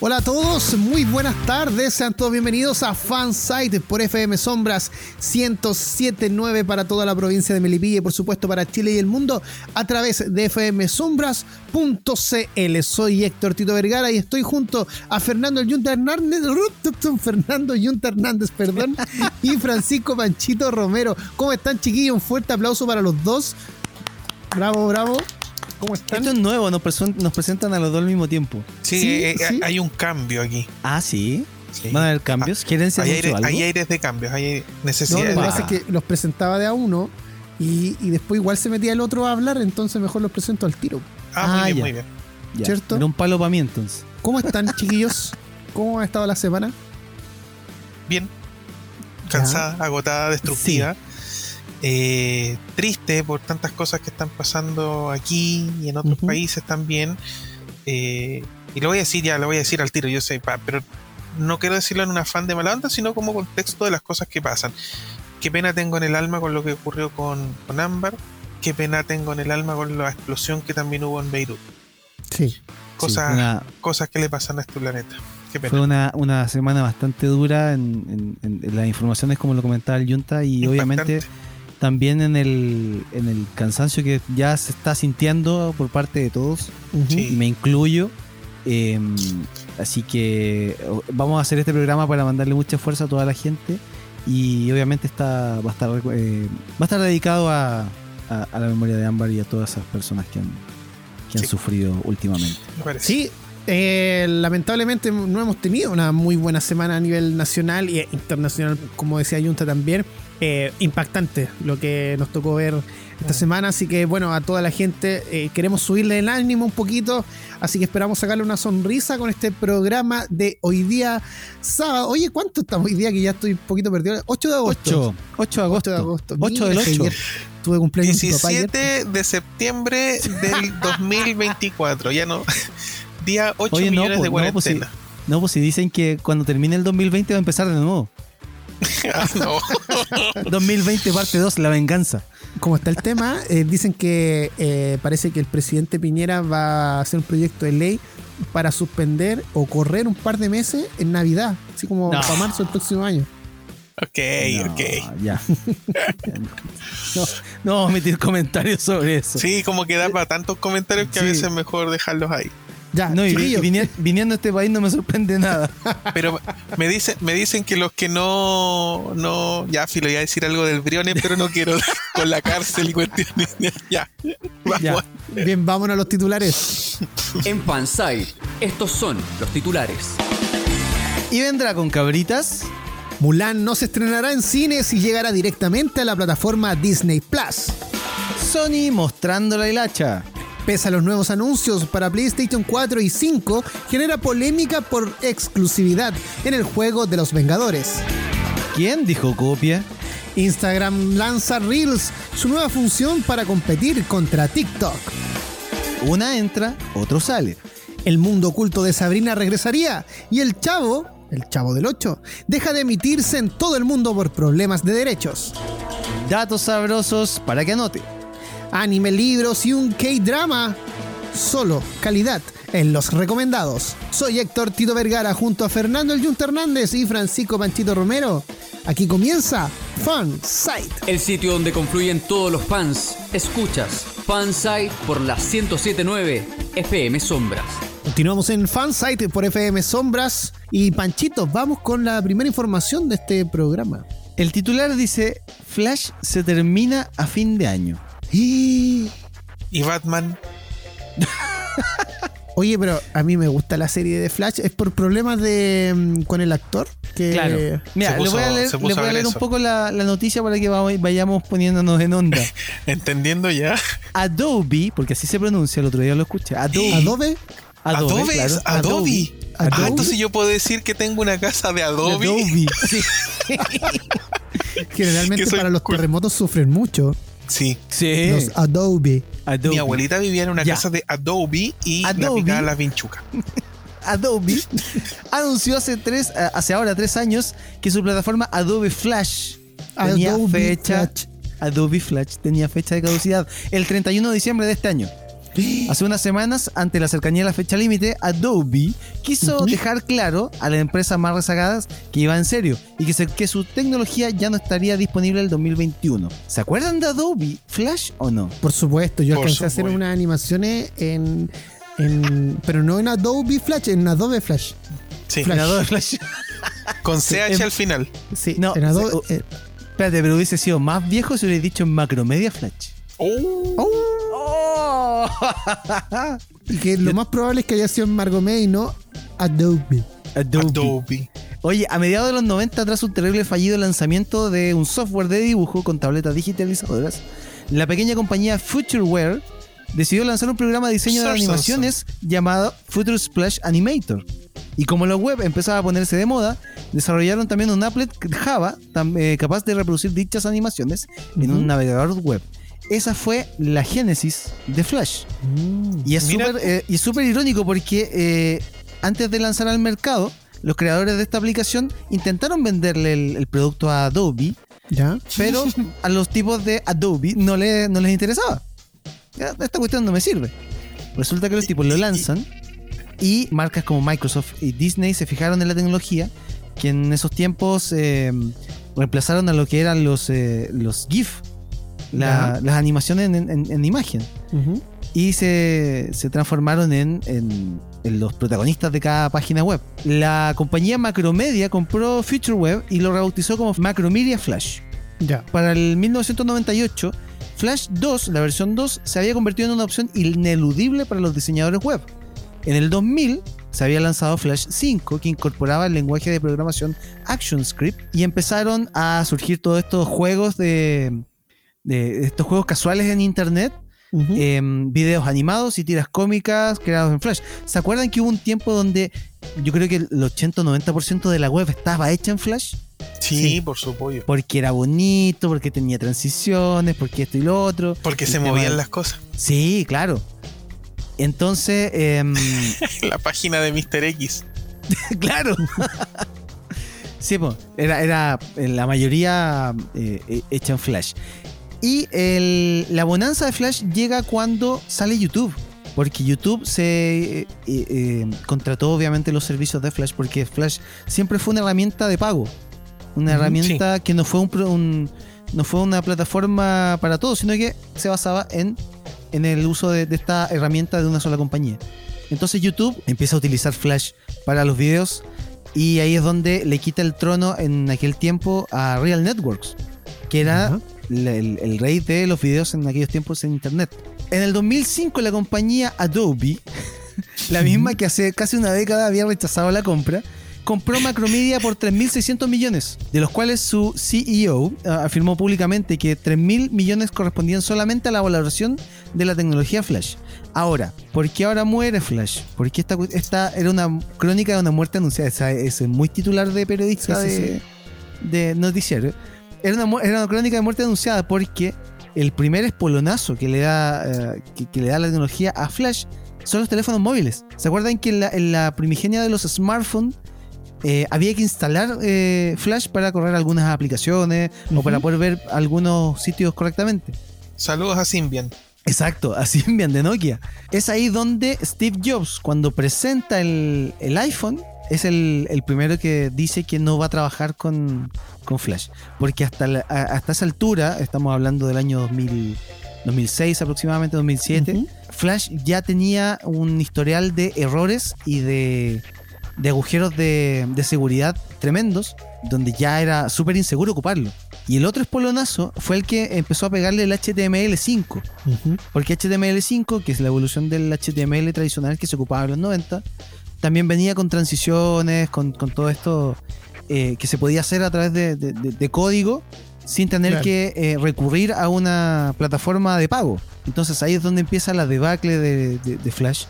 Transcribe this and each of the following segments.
Hola a todos, muy buenas tardes, sean todos bienvenidos a Fansite por FM Sombras 1079 para toda la provincia de Melipilla y por supuesto para Chile y el mundo a través de fmsombras.cl. Soy Héctor Tito Vergara y estoy junto a Fernando Yunta Hernández, Fernando Yunta Hernández, perdón, y Francisco Panchito Romero. ¿Cómo están chiquillos? Un fuerte aplauso para los dos. Bravo, bravo. ¿Cómo están? Esto es nuevo, nos, presentan a los dos al mismo tiempo. Sí, eh, eh, hay un cambio aquí. Ah, sí. ¿Van a haber cambios? Ah, ¿Quieren ser hay, aire, hay aires de cambios, hay necesidades. No, lo que pasa es que los presentaba de a uno y, después igual se metía el otro a hablar, entonces mejor los presento al tiro. Ah, muy ah, bien, muy bien. ¿Cierto? Era un palo para mí entonces. ¿Cómo están, chiquillos? ¿Cómo ha estado la semana? Bien. Cansada, agotada, destructiva. Eh, triste por tantas cosas que están pasando aquí y en otros países también. Eh, y lo voy a decir ya, lo voy a decir al tiro, yo sé, pero no quiero decirlo en un afán de mala onda, sino como contexto de las cosas que pasan. Qué pena tengo en el alma con lo que ocurrió con, con Ámbar, qué pena tengo en el alma con la explosión que también hubo en Beirut. Sí. Cosas, cosas que le pasan a este planeta. Fue una, una, semana bastante dura en, las informaciones, como lo comentaba el Junta, y obviamente también en el, en el cansancio que ya se está sintiendo por parte de todos, y me incluyo. Em, así que vamos a hacer este programa para mandarle mucha fuerza a toda la gente y obviamente está va a estar eh, va a estar dedicado a, a, la memoria de Ámbar y a todas esas personas que han, que han sufrido últimamente. Sí, eh, lamentablemente no hemos tenido una muy buena semana a nivel nacional e internacional, como decía Junta también. Eh, impactante lo que nos tocó ver esta semana. Así que, bueno, a toda la gente eh, queremos subirle el ánimo un poquito. Así que esperamos sacarle una sonrisa con este programa de hoy día sábado. Oye, ¿cuánto estamos hoy día? Que ya estoy un poquito perdido. 8 de agosto. 8, de agosto. 8 de agosto. 8 del 8. Tuve cumpleaños 17 de septiembre del 2024. Ya no. Día 8 millones de cuarentena. No pues, si, no, pues si dicen que cuando termine el 2020 va a empezar de nuevo. 2020 parte 2, la venganza. Como está el tema, eh, dicen que eh, parece que el presidente Piñera va a hacer un proyecto de ley para suspender o correr un par de meses en Navidad, así como para marzo del próximo año. Ok, ok. Ya. no, no vamos a emitir comentarios sobre eso. Sí, como que da para tantos comentarios que a veces es mejor dejarlos ahí. Ya, no, y viniendo, a este país no me sorprende nada. Pero me dicen, me dicen que los que no, no, ya filo, voy a decir algo del Briones, pero no quiero con la cárcel y cuestiones. ya, vamos. Bien, vámonos a los titulares. En Fanside, estos son los titulares. Y vendrá con cabritas. Mulan no se estrenará en cines y llegará directamente a la plataforma Disney Plus. Sony mostrando la hilacha. Pese a los nuevos anuncios para PlayStation 4 y 5, genera polémica por exclusividad en el juego de los Vengadores. ¿Quién dijo copia? Instagram lanza Reels, su nueva función para competir contra TikTok. Una entra, otro sale. El mundo oculto de Sabrina regresaría y el chavo, el chavo del 8, deja de emitirse en todo el mundo por problemas de derechos. Datos sabrosos para que anote anime, libros y un K-drama. Solo calidad en los recomendados. Soy Héctor Tito Vergara junto a Fernando El Junta Hernández y Francisco Panchito Romero. Aquí comienza Fansite. El sitio donde confluyen todos los fans. Escuchas Fansite por la 1079 FM Sombras. Continuamos en Fansite por FM Sombras. Y Panchito, vamos con la primera información de este programa. El titular dice, Flash se termina a fin de año. Y, Batman. Oye, pero a mí me gusta la serie de Flash. ¿Es por problemas de mm, con el actor? Que claro. Mira, le voy a leer, un poco la, noticia para que vayamos poniéndonos en onda. Entendiendo ya. Adobe, porque así se pronuncia, el otro día lo escuché. Adobe. Adobe. Adobe, Adobe. Adobe. Ah, entonces yo puedo decir que tengo una casa de Adobe. Adobe. Sí. Generalmente para los terremotos sufren mucho. Sí. sí. Los Adobe. Mi abuelita vivía en una casa de Adobe y Adobe. la la vinchuca. Adobe anunció hace tres, eh, hace ahora tres años que su plataforma Adobe Flash tenía fecha. Adobe Flash tenía fecha de caducidad el 31 de diciembre de este año. Hace unas semanas, ante la cercanía de la fecha límite, Adobe quiso dejar claro a las empresas más rezagadas que iba en serio y que, que su tecnología ya no estaría disponible el 2021. ¿Se acuerdan de Adobe Flash o no? Por supuesto, yo alcancé a hacer unas animaciones en, pero no en Adobe Flash, en Adobe Flash. Sí, en Adobe Flash. Con CH al final. Sí, no, en Adobe. Eh, espérate, pero hubiese sido más viejo si hubiera dicho en Macromedia Flash. Oh. oh. y que lo más probable es que haya sido en Margomed y no Adobe. Adobe. Oye, a mediados de los 90, tras un terrible fallido lanzamiento de un software de dibujo con tabletas digitalizadoras, la pequeña compañía Futureware decidió lanzar un programa de diseño de animaciones llamado Future Splash Animator. Y como la web empezaba a ponerse de moda, desarrollaron también un applet Java eh, capaz de reproducir dichas animaciones en un navegador web esa fue la génesis de Flash. Mm. y eh, es súper irónico porque eh, antes de lanzar al mercado, los creadores de esta aplicación intentaron venderle el, producto a Adobe, ¿Ya? pero a los tipos de Adobe no, le, no les interesaba. Esta cuestión no me sirve. Resulta que los tipos lo lanzan y marcas como Microsoft y Disney se fijaron en la tecnología que en esos tiempos eh, reemplazaron a lo que eran los, los GIF las animaciones en, imagen. Y se, transformaron en, los protagonistas de cada página web. La compañía Macromedia compró FutureWeb y lo rebautizó como Macromedia Flash. Ya. Para el 1998, Flash 2, la versión 2, se había convertido en una opción ineludible para los diseñadores web. En el 2000 se había lanzado Flash 5, que incorporaba el lenguaje de programación ActionScript, y empezaron a surgir todos estos juegos de, de estos juegos casuales en internet, em, videos animados y tiras cómicas creados en Flash. ¿Se acuerdan que hubo un tiempo donde yo creo que el 80 90% de la web estaba hecha en Flash? Sí, por supuesto. Porque era bonito, porque tenía transiciones, porque esto y lo otro. Porque se movían las cosas. Sí, claro. Entonces. Em, la página de Mr. X. claro. sí, pues, era, era la mayoría eh, hecha en Flash. Y la bonanza de Flash llega cuando sale YouTube. Porque YouTube se eh, eh, contrató obviamente los servicios de Flash porque Flash siempre fue una herramienta de pago. Una herramienta que no fue un, no fue una plataforma para todos, sino que se basaba en, en el uso de, de, esta herramienta de una sola compañía. Entonces YouTube empieza a utilizar Flash para los videos y ahí es donde le quita el trono en aquel tiempo a Real Networks, que era el, rey de los videos en aquellos tiempos en internet. En el 2005 la compañía Adobe, la misma que hace casi una década había rechazado la compra, compró Macromedia por 3.600 millones, de los cuales su CEO ah, afirmó públicamente que 3.000 millones correspondían solamente a la valoración de la tecnología Flash. Ahora, ¿por qué ahora muere Flash? Porque esta, esta era una crónica de una muerte anunciada. Es, muy titular de periodista de, de noticiero era una, crónica de muerte anunciada porque el primer espolonazo que le da, eh, que, le da la tecnología a Flash son los teléfonos móviles. ¿Se acuerdan que en la, primigenia de los smartphones eh, había que instalar eh, Flash para correr algunas aplicaciones o para poder ver algunos sitios correctamente? Saludos a Symbian. Exacto, a Symbian de Nokia. Es ahí donde Steve Jobs, cuando presenta el, el iPhone, es el, primero que dice que no va a trabajar con, Flash. Porque hasta, hasta esa altura, estamos hablando del año 2000, 2006 aproximadamente, 2007, Flash ya tenía un historial de errores y de, agujeros de, seguridad tremendos, donde ya era súper inseguro ocuparlo. Y el otro espolonazo fue el que empezó a pegarle el HTML5. Porque HTML5, que es la evolución del HTML tradicional que se ocupaba en los 90, también venía con transiciones, con, todo esto eh, que se podía hacer a través de, código sin tener que eh, recurrir a una plataforma de pago. Entonces ahí es donde empieza la debacle de, Flash.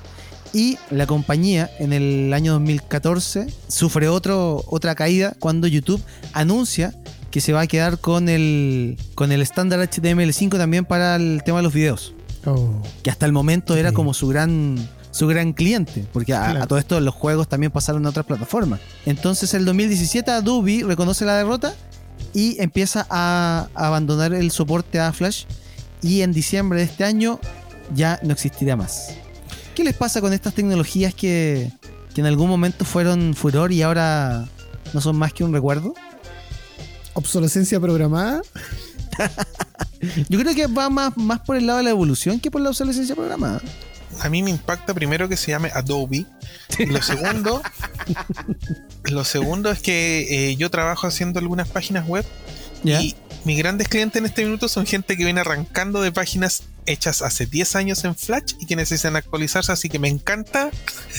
Y la compañía en el año 2014 sufre otro, otra caída cuando YouTube anuncia que se va a quedar con el con el estándar HTML5 también para el tema de los videos. Oh. Que hasta el momento era como su gran su gran cliente, porque a, Claro. a todo esto los juegos también pasaron a otras plataformas. Entonces, el 2017 Adobe reconoce la derrota y empieza a, a abandonar el soporte a Flash y en diciembre de este año ya no existirá más. ¿Qué les pasa con estas tecnologías que, que en algún momento fueron furor y ahora no son más que un recuerdo? Obsolescencia programada. Yo creo que va más, más por el lado de la evolución que por la obsolescencia programada. A mí me impacta primero que se llame Adobe. Y lo segundo, lo segundo es que eh, yo trabajo haciendo algunas páginas web ¿Ya? y mis grandes clientes en este minuto son gente que viene arrancando de páginas hechas hace 10 años en Flash y que necesitan actualizarse, así que me encanta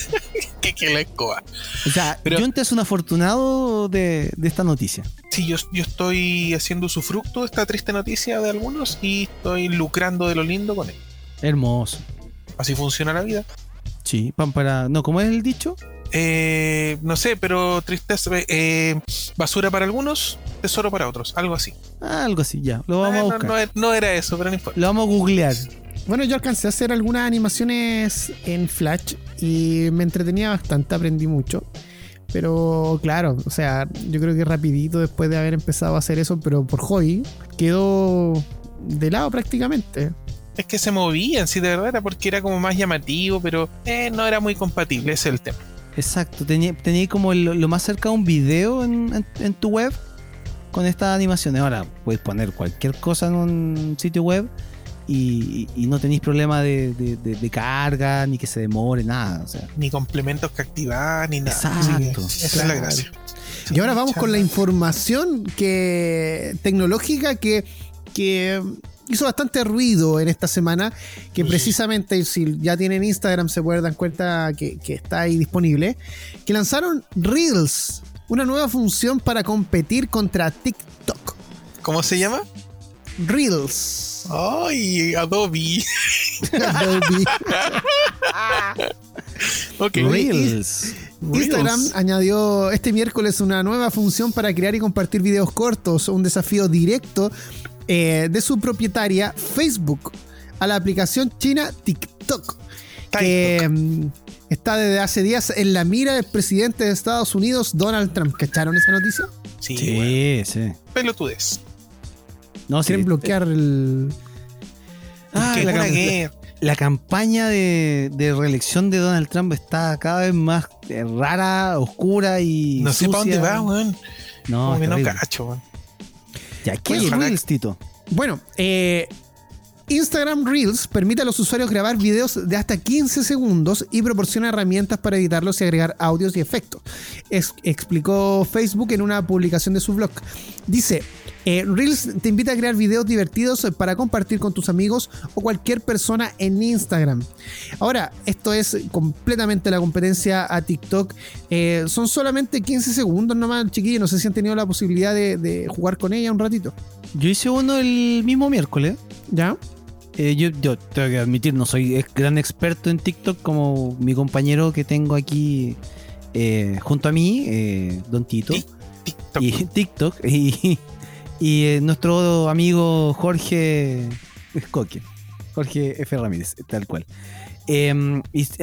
que, que la escoba. O sea, Pero- Junta es un afortunado de, de esta noticia. Sí, yo, yo estoy haciendo usufructo de esta triste noticia de algunos y estoy lucrando de lo lindo con él. Hermoso. Así funciona la vida. Sí, pan para. No, ¿cómo es el dicho? Eh, no sé, pero tristeza, eh, basura para algunos, tesoro para otros, algo así. Ah, algo así, ya. Lo vamos Eh, a no, buscar. no era- no era eso, pero no importa. Lo vamos a googlear. Bueno, yo alcancé a hacer algunas animaciones en Flash y me entretenía bastante, aprendí mucho. Pero claro, o sea, yo creo que rapidito después de haber empezado a hacer eso, pero por hobby, quedó de lado prácticamente. Es que se movían, sí, de verdad era porque era como más llamativo, pero eh, no era muy compatible, ese es el tema. Exacto. Tenía, tenía como lo, lo más cerca un video en, en- en tu web con estas animaciones. Ahora puedes poner cualquier cosa en un sitio web y, y- y no tenéis problema de, de- de- de carga, ni que se demore, nada. O sea, Ni complementos que activar, ni nada. Exacto. esa es la gracia. Y ahora vamos con la información que tecnológica que, que hizo bastante ruido en esta semana, que precisamente si ya tienen Instagram se pueden dar cuenta que, que está ahí disponible, que lanzaron Reels, una nueva función para competir contra TikTok. ¿Cómo se llama? Reels. Ay, Adobe. Adobe. Ok. Reels. Instagram Reels. añadió este miércoles una nueva función para crear y compartir videos cortos, un desafío directo eh, de su propietaria Facebook a la aplicación china TikTok, que mm, está desde hace días en la mira del presidente de Estados Unidos, Donald Trump. ¿Cacharon esa noticia? Sí, bueno, Sí, sí. pelotudez. No, sí, Quieren bloquear el... Ah, la, cam- guerra. la campaña de, de reelección de Donald Trump está cada vez más eh, rara, oscura y. No sé para dónde va, weón. No, no cacho, weón. Ya, ¿qué Oye, es Reels, Tito? Bueno, eh, Instagram Reels permite a los usuarios grabar videos de hasta 15 segundos y proporciona herramientas para editarlos y agregar audios y efectos. Es- explicó Facebook en una publicación de su blog. Dice, eh, Reels te invita a crear videos divertidos para compartir con tus amigos o cualquier persona en Instagram. Ahora, esto es completamente la competencia a TikTok. Eh, son solamente 15 segundos nomás, chiquillos. No sé si han tenido la posibilidad de, de jugar con ella un ratito. Yo hice uno el mismo miércoles. ¿Ya? Eh, yo, yo tengo que admitir, no soy gran experto en TikTok como mi compañero que tengo aquí eh, junto a mí, eh, Don Tito. TikTok. y TikTok y, y, eh, nuestro amigo Jorge Escoque, Jorge F. Ramírez, tal cual. Y-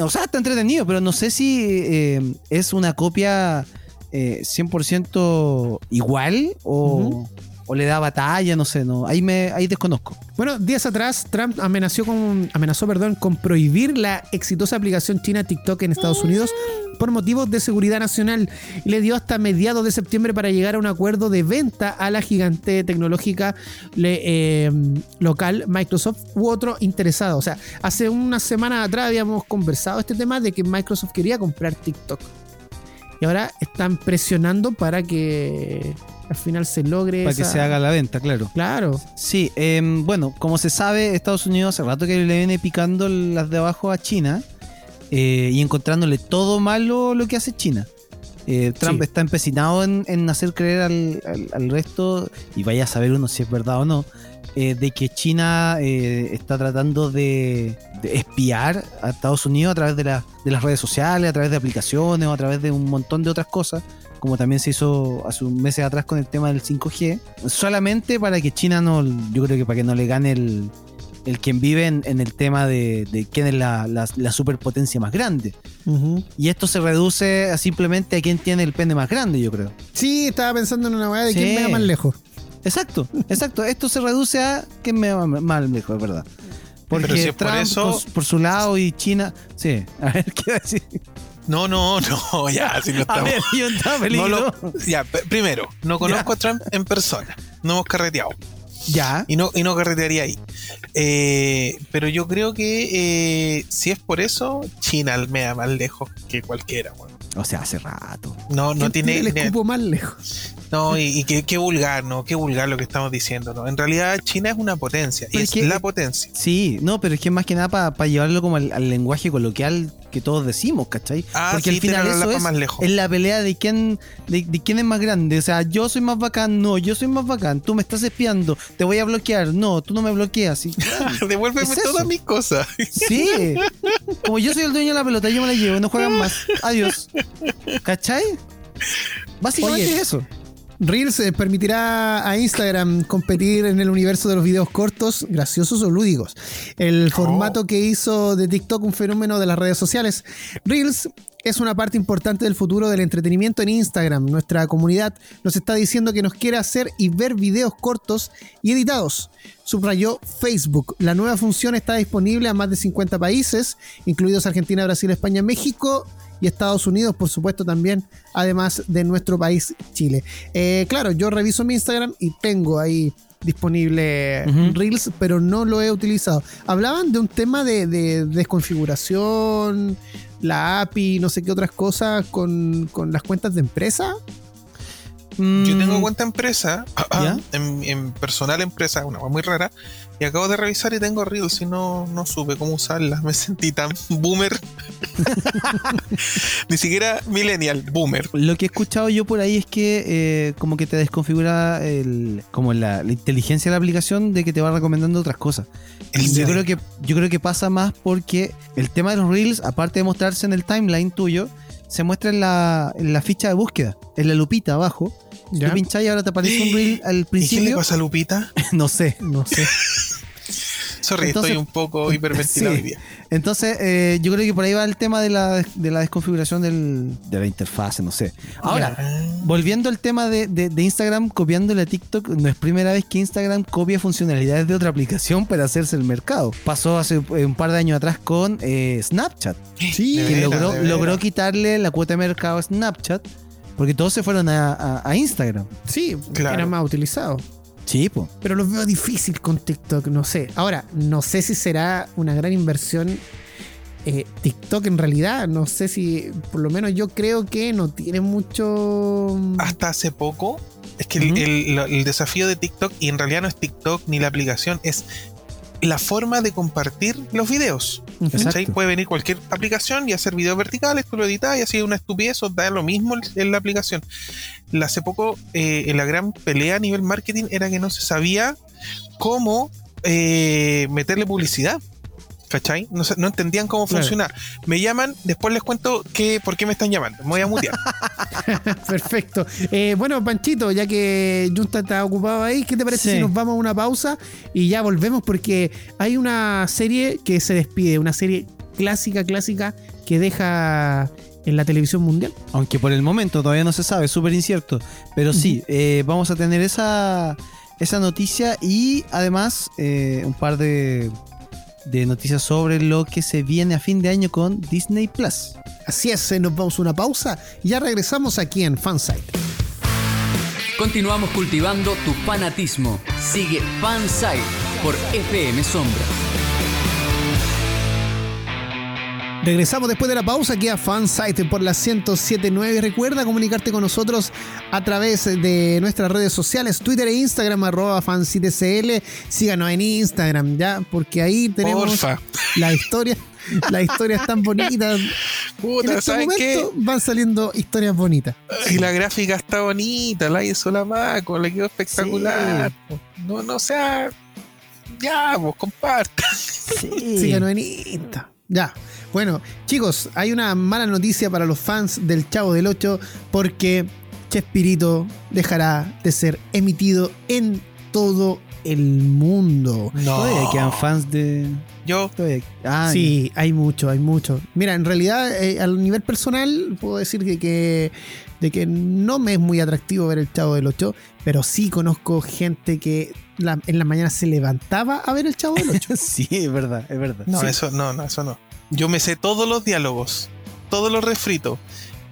o sea, está entretenido, pero no sé si eh, es una copia eh, 100% igual o. o le da batalla, no sé, no, ahí me ahí desconozco. Bueno, días atrás Trump amenazó con, amenazó, perdón, con prohibir la exitosa aplicación china TikTok en Estados Unidos por motivos de seguridad nacional le dio hasta mediados de septiembre para llegar a un acuerdo de venta a la gigante tecnológica eh, local Microsoft u otro interesado. O sea, hace unas semanas atrás habíamos conversado este tema de que Microsoft quería comprar TikTok. Y ahora están presionando para que al final se logre. Para que se haga la venta, claro. Claro. Sí, em, bueno, como se sabe, Estados Unidos hace rato que le viene picando las de abajo a China eh, y encontrándole todo malo lo que hace China. Eh, Trump Sí. está empecinado en, en hacer creer al, al- al resto, y vaya a saber uno si es verdad o no, eh, de que China eh, está tratando de, de espiar a Estados Unidos a través de, la- de las redes sociales, a través de aplicaciones o a través de un montón de otras cosas como también se hizo hace un meses atrás con el tema del 5G, solamente para que China no, yo creo que para que no le gane el, el quien vive en, el tema de, quién es la, la, superpotencia más grande. Y esto se reduce a simplemente a quién tiene el pene más grande, yo creo. Sí, estaba pensando en una weá de quién me va más lejos. Exacto, exacto. Esto se reduce a quién me va más lejos, es verdad. Porque Trump por, su lado y China. Sí, a ver qué va a decir. No, no, no, ya, si no estamos. ya, primero, no conozco a Trump en persona. No hemos carreteado. Ya. Y no, y no carretearía ahí. Eh, pero yo creo que eh, si es por eso, China me da más lejos que cualquiera, O sea, hace rato. No, no tiene. El escupo más lejos. No, y, qué, vulgar, ¿no? Qué vulgar lo que estamos diciendo, ¿no? En realidad China es una potencia, y es, la potencia. Sí, no, pero es que más que nada para llevarlo como al, lenguaje coloquial que todos decimos, ¿cachai? Ah, Porque al final eso es, más lejos. es la pelea de quién, de, quién es más grande. O sea, yo soy más bacán, no, yo soy más bacán, tú me estás espiando, te voy a bloquear, no, tú no me bloqueas. ¿sí? Devuélveme todas mis cosas. Sí, como yo soy el dueño de la pelota, yo me la llevo, no juegan más. Adiós. ¿Cachai? Básicamente es eso. Reels eh, permitirá a Instagram competir en el universo de los videos cortos, graciosos o lúdicos. El oh. formato que hizo de TikTok un fenómeno de las redes sociales. Reels es una parte importante del futuro del entretenimiento en Instagram. Nuestra comunidad nos está diciendo que nos quiere hacer y ver videos cortos y editados. Subrayó Facebook. La nueva función está disponible a más de 50 países, incluidos Argentina, Brasil, España, México y Estados Unidos, por supuesto, también, además de nuestro país, Chile. Eh, claro, yo reviso mi Instagram y tengo ahí disponible Reels, pero no lo he utilizado. Hablaban de un tema de, desconfiguración, la API, no sé qué otras cosas con, las cuentas de empresa. Yo tengo mm. cuenta empresa, en, en, personal empresa, una muy rara, y acabo de revisar y tengo Reels y no, no supe cómo usarla. Me sentí tan boomer. Ni siquiera millennial, boomer. Lo que he escuchado yo por ahí es que eh, como que te desconfigura el, como la, inteligencia de la aplicación de que te va recomendando otras cosas. Yo creo, que, yo creo que pasa más porque el tema de los Reels, aparte de mostrarse en el timeline tuyo, se muestra en la, en la ficha de búsqueda, en la lupita abajo. ¿Ya? Tú y ahora te aparece un reel al principio. ¿Y qué le pasa a Lupita? no sé, no sé. Sorry, estoy un poco hiperventilado hoy día. Entonces, eh, yo creo que por ahí va el tema de la, de la desconfiguración del, de la interfaz, no sé. Ahora, volviendo al tema de, de, Instagram, copiándole a TikTok, no es primera vez que Instagram copia funcionalidades de otra aplicación para hacerse el mercado. Pasó hace un par de años atrás con eh, Snapchat. Sí, que logró, logró quitarle la cuota de mercado a Snapchat porque todos se fueron a, Instagram. Sí, claro. era más utilizado. Sí, pues. Pero lo veo difícil con TikTok, no sé. Ahora, no sé si será una gran inversión eh, TikTok en realidad. No sé si, por lo menos yo creo que no tiene mucho. Hasta hace poco. Es que el, el, desafío de TikTok, y en realidad no es TikTok ni la aplicación, es la forma de compartir los videos. Puede venir cualquier aplicación y hacer videos verticales, tú lo editas y así una estupidez o da lo mismo en la aplicación. Hace poco, eh, en la gran pelea a nivel marketing era que no se sabía cómo eh, meterle publicidad. ¿Cachai? No, no entendían cómo funcionaba. Me llaman, después les cuento que, por qué me están llamando. Me voy a mutear. Perfecto. Eh, bueno, Panchito, ya que Junta está ocupado ahí, ¿qué te parece si nos vamos a una pausa y ya volvemos? Porque hay una serie que se despide, una serie clásica, clásica, que deja en la televisión mundial. Aunque por el momento todavía no se sabe, súper incierto. Pero sí, eh, vamos a tener esa, esa noticia y además eh, un par de de noticias sobre lo que se viene a fin de año con Disney Plus. Así es, nos vamos a una pausa y ya regresamos aquí en Fansite. Continuamos cultivando tu fanatismo. Sigue Fansite por FM Sombra. Regresamos después de la pausa aquí a Fansite por la 1079. Recuerda comunicarte con nosotros a través de nuestras redes sociales, Twitter e Instagram, arroba fansitecl. Síganos en Instagram, ya, porque ahí tenemos la historia. Las historias tan bonitas. Puta, en este momento van saliendo historias bonitas. Y la gráfica está bonita, la hizo la Maco, le quedó espectacular. No, no sea. Ya, vos compartan. Síganos en Instagram. Ya. Bueno, chicos, hay una mala noticia para los fans del Chavo del 8 porque Chespirito dejará de ser emitido en todo el mundo. No. Todavía quedan fans de. Yo. Ah, sí, hay mucho, hay mucho. Mira, en realidad, eh, al nivel personal, puedo decir que, de que no me es muy atractivo ver el Chavo del 8, pero sí conozco gente que en las mañanas se levantaba a ver el Chavo del 8. sí, es verdad, es verdad. No, eso no, no, eso no. Yo me sé todos los diálogos, todos los refritos.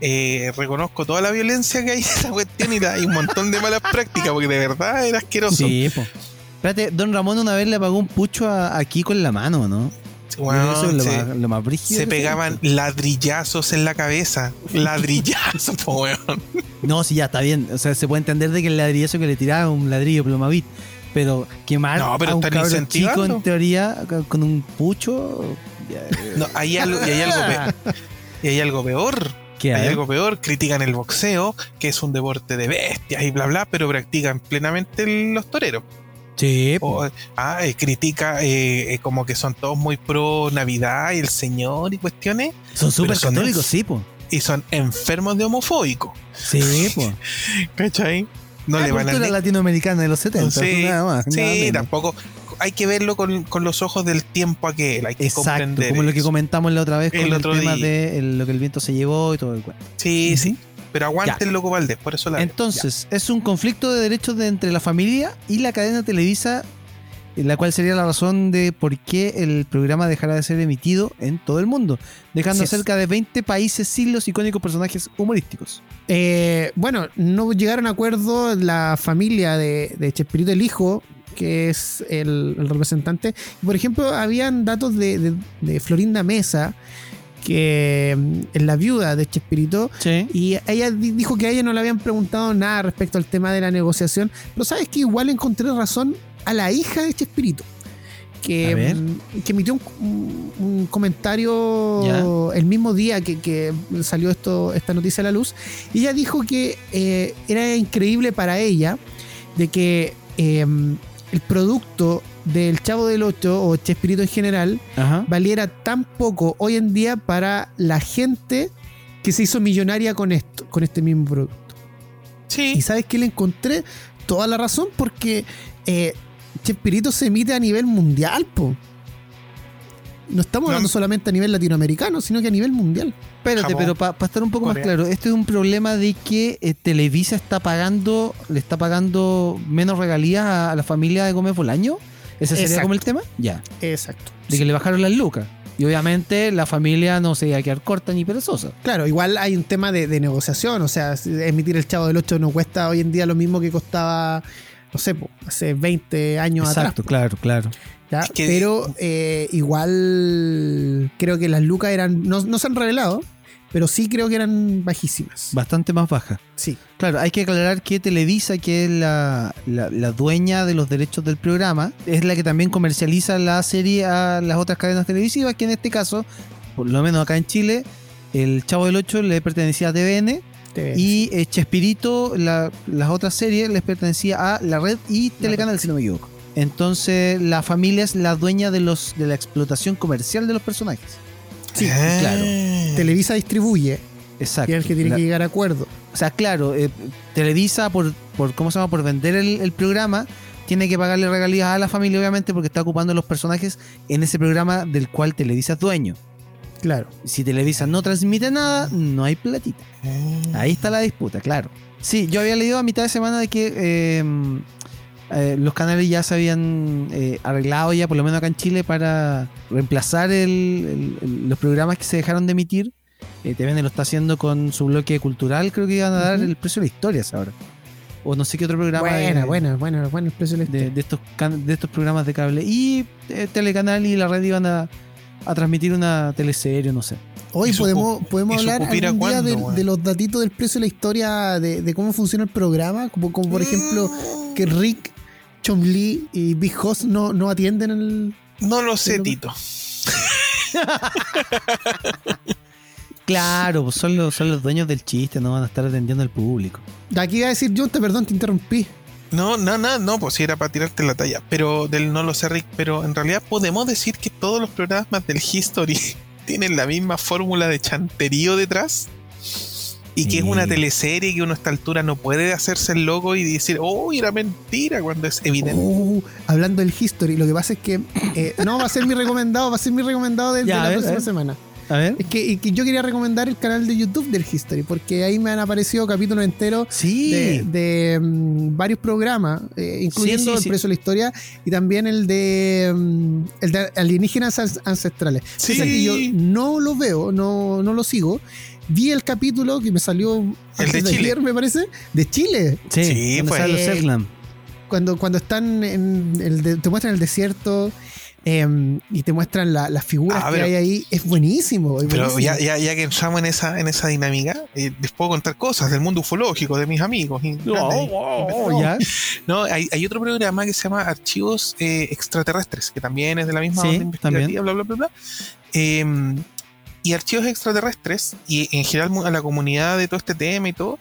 Eh, reconozco toda la violencia que hay en esa cuestión y hay un montón de malas prácticas, porque de verdad era asqueroso. Sí, pues. Espérate, Don Ramón una vez le pagó un pucho aquí con la mano, ¿no? Bueno, Eso es lo, más, brígido. Se pegaban ladrillazos en la cabeza. Ladrillazos, weón. No, sí, ya está bien. O sea, se puede entender de que el ladrillazo que le tiraba un ladrillo plomavit. Pero quemar no, pero a un cabrón chico en teoría con un pucho. No, hay algo, y hay algo peor. Y hay algo peor. ¿Qué hay? algo peor. Critican el boxeo, que es un deporte de bestias y bla bla, pero practican plenamente los toreros. Sí. ah, eh, critica eh, eh, como que son todos muy pro Navidad y el Señor y cuestiones. Son súper católicos, sí, pues. Y son enfermos de homofóbico. Sí, pues. ¿Cachai? No le van a. la latinoamericana de los 70, sí, nada más. Sí, tampoco. Hay que verlo con, los ojos del tiempo aquel. Hay que Exacto, como lo que comentamos la otra vez con el, tema de lo que el viento se llevó y todo el cuento. Sí, sí. Pero aguante el loco Valdés, por eso la. Entonces, es un conflicto de derechos de entre la familia y la cadena televisa, la cual sería la razón de por qué el programa dejará de ser emitido en todo el mundo, dejando cerca de 20 países sin los icónicos personajes humorísticos. Eh, bueno, no llegaron a acuerdo la familia de, de Chespirito el hijo, que es el, representante. Por ejemplo, habían datos de, de Florinda Mesa que mm, es la viuda de Chespirito. Y ella dijo que a ella no le habían preguntado nada respecto al tema de la negociación. Pero sabes que igual encontré razón a la hija de Chespirito. Que, mm, que emitió un, comentario el mismo día que, salió esto, esta noticia a la luz. Y ella dijo que eh, era increíble para ella de que em, el producto del Chavo del Ocho o Chespirito en general valiera tan poco hoy en día para la gente que se hizo millonaria con esto, con este mismo producto. Sí. Y sabes que le encontré toda la razón porque eh, Chespirito se emite a nivel mundial, po. No estamos hablando solamente a nivel latinoamericano, sino que a nivel mundial. Espérate, pero para estar un poco más claro, esto es un problema de que eh, Televisa está pagando, le está pagando menos regalías a, la familia de Gómez Bolaño. ¿Ese sería como el tema? Ya. Exacto. De que le bajaron las lucas. Y obviamente la familia no se iba a quedar corta ni perezosa. Claro, igual hay un tema de, negociación. O sea, emitir el Chavo del 8 no cuesta hoy en día lo mismo que costaba, no sé, hace 20 años atrás. Exacto, claro, claro. Pero eh, igual creo que las lucas eran. No, no se han revelado, pero sí creo que eran bajísimas. Bastante más bajas. Sí. Claro, hay que aclarar que Televisa, que es la, dueña de los derechos del programa, es la que también comercializa la serie a las otras cadenas televisivas, que en este caso, por lo menos acá en Chile, el Chavo del 8 le pertenecía a TVN. Y eh, Chespirito, las otras series, les pertenecía a la red y Telecanal, si no me equivoco. Entonces, la familia es la dueña de, los, de la explotación comercial de los personajes. Sí, ah. claro. Televisa distribuye. Exacto. Y es el que tiene que llegar a acuerdo. O sea, claro, eh, Televisa, por, por, ¿cómo se llama? Por vender el, programa, tiene que pagarle regalías a la familia, obviamente, porque está ocupando los personajes en ese programa del cual Televisa es dueño. Claro. Si Televisa no transmite nada, no hay platita. Ah. Ahí está la disputa, claro. Sí, yo había leído a mitad de semana de que em, eh, los canales ya se habían eh, arreglado ya, por lo menos acá en Chile, para reemplazar los programas que se dejaron de emitir. Eh, TVN lo está haciendo con su bloque cultural, creo que iban a dar el precio de la historia ahora. O no sé qué otro programa. Buena, bueno, bueno, bueno, el precio de, de, estos de estos programas de cable. Y Telecanal y la red iban a, transmitir una teleserie, no sé. Hoy podemos, podemos hablar algún día de, los datitos del precio de la historia, de, cómo funciona el programa, como, como por ejemplo que Rick Chomli y Big Hoss no, no atienden el. No lo sé, Tito. claro, pues son los, son los dueños del chiste, no van a estar atendiendo al público. Aquí iba a decir yo, te perdón, te interrumpí. No, no, no, no, pues era para tirarte la talla. Pero del no lo sé, Rick. Pero en realidad podemos decir que todos los programas del History tienen la misma fórmula de chanterío detrás. Y que es una teleserie que uno a esta altura no puede hacerse el loco y decir, oh, era mentira, cuando es evidente. Uh, hablando del History, lo que pasa es que eh, no va a ser mi recomendado, va a ser mi recomendado de, Ya, la a ver, próxima semana. A ver. Es que, y que yo quería recomendar el canal de YouTube del History, porque ahí me han aparecido capítulos enteros Sí. de, de, mm, varios programas, eh, incluyendo Sí, sí, El sí. Precio de la Historia y también el de, mm, el de alienígenas ancestrales. Sí. O sea que yo no lo veo, no, no lo sigo. Vi el capítulo que me salió antes de Chile. ayer, me parece, de Chile. Sí, pues. Cuando, cuando están en el de- te muestran el desierto em, y te muestran la- las figuras Ah, que pero- hay ahí, es buenísimo. es Pero buenísimo. ya, ya, ya que entramos en esa, en esa dinámica, eh, les puedo contar cosas del mundo ufológico, de mis amigos. y grandes Oh, ya. No, hay, hay otro programa que se llama Archivos eh, Extraterrestres, que también es de la misma Sí, onda investigativa, también. bla, bla, bla, bla. Y Archivos Extraterrestres, y en general a la comunidad de todo este tema y todo,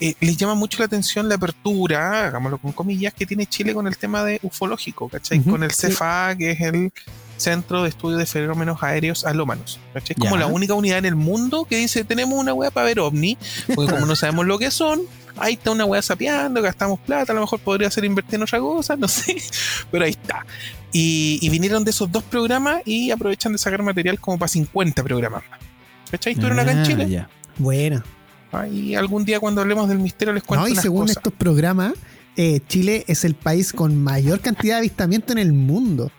eh, les llama mucho la atención la apertura, hagámoslo con comillas, que tiene Chile con el tema de ufológico, ¿cachai? Con el sí. CFA, que es el Centro de Estudio de Fenómenos Aéreos Alómanos. ¿cachai? Es como Ya. la única unidad en el mundo que dice, tenemos una weá para ver ovni, porque como no sabemos lo que son, ahí está una weá sapeando, gastamos plata, a lo mejor podría ser invertir en otra cosa, no sé, pero ahí está. Y, y vinieron de esos dos programas y aprovechan de sacar material como para 50 programas más. ¿Cachai? Estuvieron acá en Ah, Chile. ya. Buena. Y algún día cuando hablemos del misterio les cuento No, y unas según cosas. estos programas, eh, Chile es el país con mayor cantidad de avistamiento en el mundo.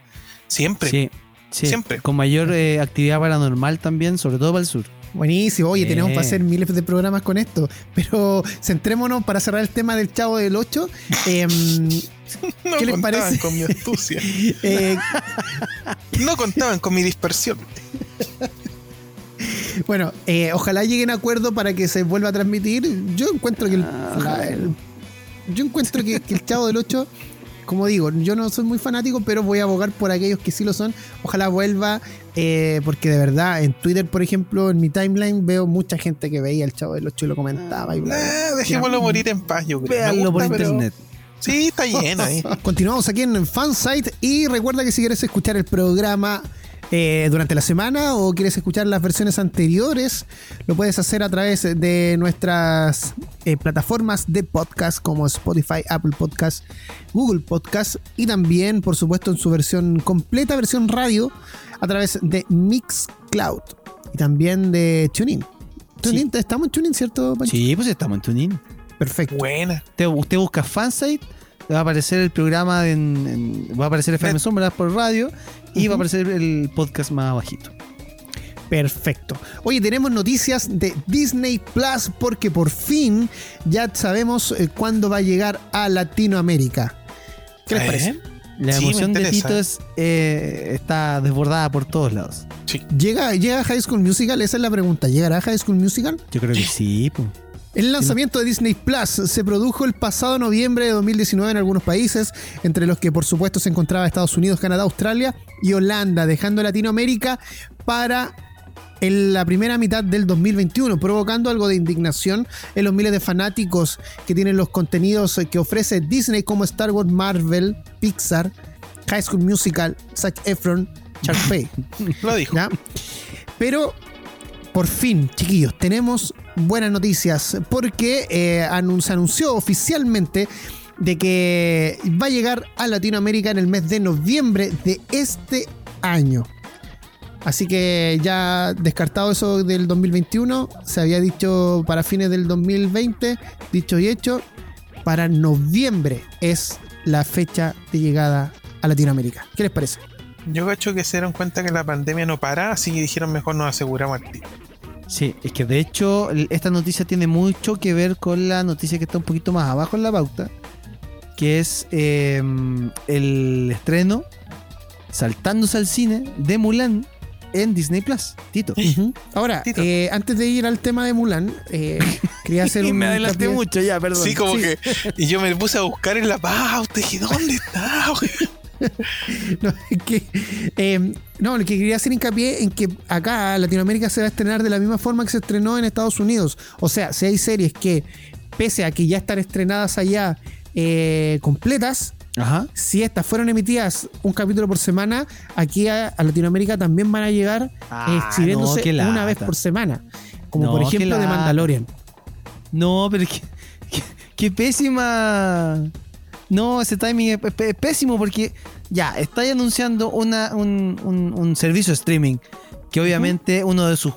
Siempre. Sí, sí. Siempre. Con mayor eh, actividad paranormal también, sobre todo para el sur. Buenísimo. Oye, tenemos para hacer miles de programas con esto. Pero centrémonos para cerrar el tema del Chavo del 8. em, No ¿Qué les contaban parece? con mi astucia. eh, No contaban con mi dispersión. bueno, eh, ojalá lleguen a acuerdo para que se vuelva a transmitir. Yo encuentro que el, la- el- yo encuentro que, que el Chavo del 8, como digo, yo no soy muy fanático, pero voy a abogar por aquellos que sí lo son. Ojalá vuelva, eh, porque de verdad, en Twitter, por ejemplo, en mi timeline veo mucha gente que veía el Chavo del 8 y lo comentaba. Y bla. Ah, dejémoslo morir en paz, yo creo. Por pero- internet. Sí, está lleno ahí. Continuamos aquí en Fansite y recuerda que si quieres escuchar el programa eh, durante la semana o quieres escuchar las versiones anteriores, lo puedes hacer a través de nuestras eh, plataformas de podcast como Spotify, Apple Podcast, Google Podcast y también, por supuesto, en su versión completa, versión radio, a través de Mixcloud y también de TuneIn. TuneIn, estamos en TuneIn, ¿cierto, Pancho? Sí, pues estamos en TuneIn. Perfecto. Buena. Usted, usted busca Fansite, le va a aparecer el programa, en, en- va a aparecer FM Net. Sombras por radio y va a aparecer el podcast más bajito. Perfecto. Oye, tenemos noticias de Disney Plus porque por fin ya sabemos eh, cuándo va a llegar a Latinoamérica. ¿Qué les ¿Eh? parece? La Sí, emoción de. Tito es, eh, está desbordada por todos lados. Sí. ¿Llega, ¿Llega High School Musical? Esa es la pregunta. ¿Llegará High School Musical? Yo creo que sí. pues. El lanzamiento de Disney Plus se produjo el pasado noviembre de 2019 en algunos países, entre los que por supuesto se encontraba Estados Unidos, Canadá, Australia y Holanda, dejando Latinoamérica para en la primera mitad del 2021, provocando algo de indignación en los miles de fanáticos que tienen los contenidos que ofrece Disney como Star Wars, Marvel, Pixar, High School Musical, Zac Efron, Sharpay. Lo dijo. ¿ya? Pero por fin, chiquillos, tenemos buenas noticias porque eh, se anunció oficialmente de que va a llegar a Latinoamérica en el mes de noviembre de este año. Así que ya descartado eso del 2021, se había dicho para fines del 2020, dicho y hecho, para noviembre es la fecha de llegada a Latinoamérica. ¿Qué les parece? Yo cacho que se dieron cuenta que la pandemia no para, así que dijeron mejor nos aseguramos al tiro. Sí, es que de hecho esta noticia tiene mucho que ver con la noticia que está un poquito más abajo en la pauta, que es eh, el estreno, saltándose al cine, de Mulan en Disney Plus. Tito. Ahora, Tito. eh, antes de ir al tema de Mulan, eh, quería hacer Y un. me adelanté mucho ya, perdón. Sí, como Sí. que. Y yo me puse a buscar en la pauta y dije, ¿dónde está? No, es que, eh, no, lo que quería hacer hincapié en que acá Latinoamérica se va a estrenar de la misma forma que se estrenó en Estados Unidos. O sea, si hay series que, pese a que ya están estrenadas allá eh, completas, Ajá. si estas fueron emitidas un capítulo por semana, aquí a, a Latinoamérica también van a llegar Ah, exhibiéndose no, qué una vez por semana. Como No, por qué ejemplo de. Mandalorian. No, pero es que, que- qué pésima. No, ese timing es, pésimo porque ya, estáis anunciando una, un, un- un servicio de streaming que obviamente uno de sus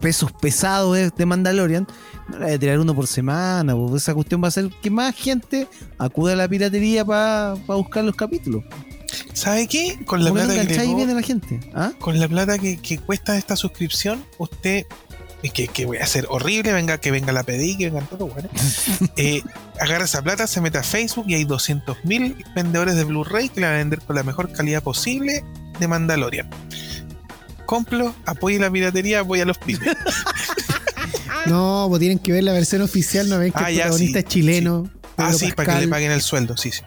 pesos pesados es de Mandalorian. No le voy a tirar uno por semana, pues esa cuestión va a hacer que más gente acuda a la piratería para buscar los capítulos. ¿Sabe qué? Con la ¿Por qué no plata que le bien a la gente? ¿Ah? con la plata que, que cuesta esta suscripción, usted, que, que voy a hacer horrible, venga, que venga la pedí, que vengan todo, bueno. eh, agarra esa plata, se mete a Facebook y hay 200.000 vendedores de Blu-ray que le van a vender con la mejor calidad posible de Mandalorian. Complo, apoye la piratería, apoya a los pibes. No, pues tienen que ver la versión oficial, no ven que Ah, el ya, protagonista sí, es chileno. ah, sí, para que le paguen el sueldo, sí, sí.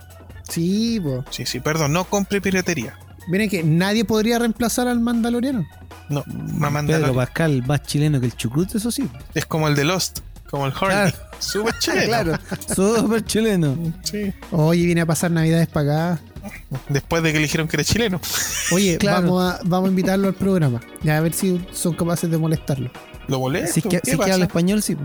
Sí, pues. Sí, sí, perdón, no compre piratería. Miren que nadie podría reemplazar al Mandaloriano. No, mamá Pedro Mandalorian. Pascal, más chileno que el chucrut, eso sí. Es como el de Lost, como el Horny. Claro. Súper chileno. claro, súper chileno. Sí. Oye, viene a pasar navidades para acá. Después de que le dijeron que era chileno. Oye, Claro. vamos, a, vamos a invitarlo al programa. Ya a ver si son capaces de molestarlo. Lo molesto. Si es que, ¿qué si es que habla español, sí.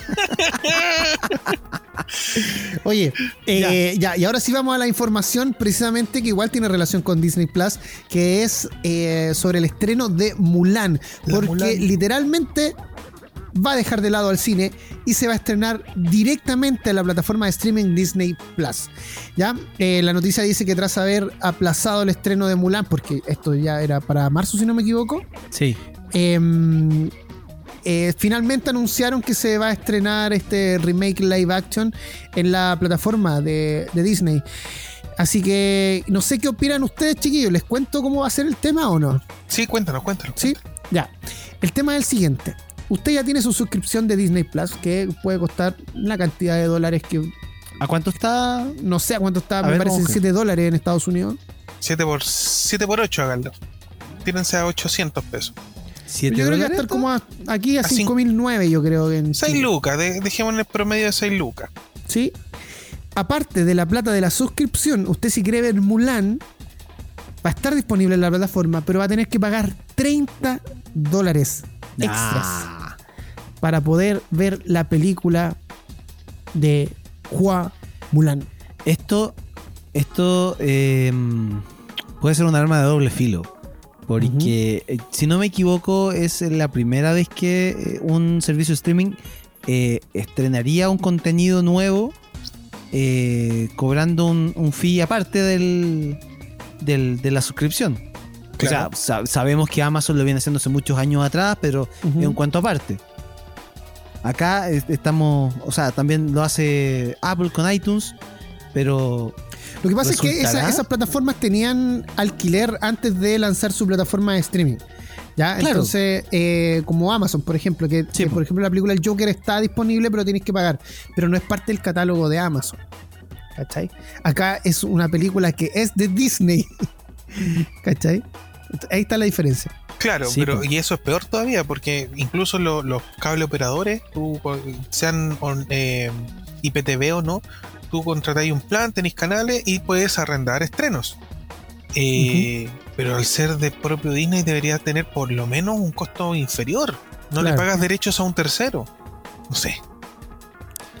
Oye, eh, ya. y ahora sí vamos a la información precisamente que igual tiene relación con Disney Plus, que es eh, sobre el estreno de Mulan. La porque Mulan. literalmente va a dejar de lado al cine y se va a estrenar directamente en la plataforma de streaming Disney Plus. Ya, Eh, la noticia dice que tras haber aplazado el estreno de Mulan, porque esto ya era para marzo, si no me equivoco, Sí. Em, eh, finalmente anunciaron que se va a estrenar este remake live action en la plataforma de, de Disney. Así que no sé qué opinan ustedes, chiquillos. ¿Les cuento cómo va a ser el tema o no? Sí, cuéntanos, cuéntanos. Sí, ya. El tema es el siguiente. Usted ya tiene su suscripción de Disney Plus, que puede costar la cantidad de dólares que ¿A cuánto está? no sé a cuánto está, A me ver, parece vamos a 7 dólares en Estados Unidos. 7 por, 7 por 8, háganlo. Tírense a 800 pesos. ¿Siete Yo creo que va a estar como a- aquí a A cinco- 5.009, yo creo en 6 Chile. lucas, de- dejemos en el promedio de 6 lucas. ¿sí? Aparte de la plata de la suscripción, usted si quiere ver Mulan, va a estar disponible en la plataforma, pero va a tener que pagar 30 dólares extras para poder ver la película de Hua Mulan. Esto, esto eh, puede ser un arma de doble filo. Porque, eh, si no me equivoco, es la primera vez que eh, un servicio de streaming eh, estrenaría un contenido nuevo eh, cobrando un, un fee aparte del, del- de la suscripción. Claro. O sea, sa- sabemos que Amazon lo viene haciendo hace muchos años atrás, pero un cuanto aparte. Acá es- estamos, o sea, también lo hace Apple con iTunes, pero Lo que pasa es que esas plataformas tenían alquiler antes de lanzar su plataforma de streaming. ¿Ya? Claro. Entonces, eh, como Amazon, por ejemplo, que, Sí, que, po. por ejemplo la película El Joker está disponible, pero tienes que pagar. Pero no es parte del catálogo de Amazon. ¿Cachai? Acá es una película que es de Disney. ¿Cachai? Ahí está la diferencia. Claro, Sí, pero y eso es peor todavía, porque incluso lo- los cable operadores, sean on- eh, IPTV o no, tú contratáis un plan, tenéis canales y puedes arrendar estrenos. Eh, Pero al ser de propio Disney debería tener por lo menos un costo inferior. No le pagas derechos a un tercero. No sé.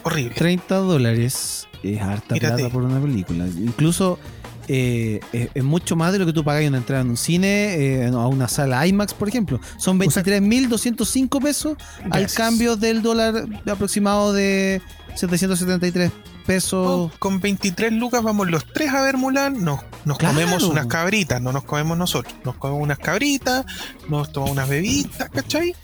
Horrible. 30 dólares es harta Mírate. plata por una película. Incluso eh, es, es mucho más de lo que tú pagas en una entrada en un cine, eh, a una sala IMAX, por ejemplo. Son O sea- 23.205 pesos al cambio del dólar aproximado de 773 pesos. Oh, con 23 lucas vamos los tres a ver Mulan, nos, nos Claro. comemos unas cabritas, no nos comemos nosotros, nos comemos unas cabritas, nos tomamos unas bebitas, ¿cachai?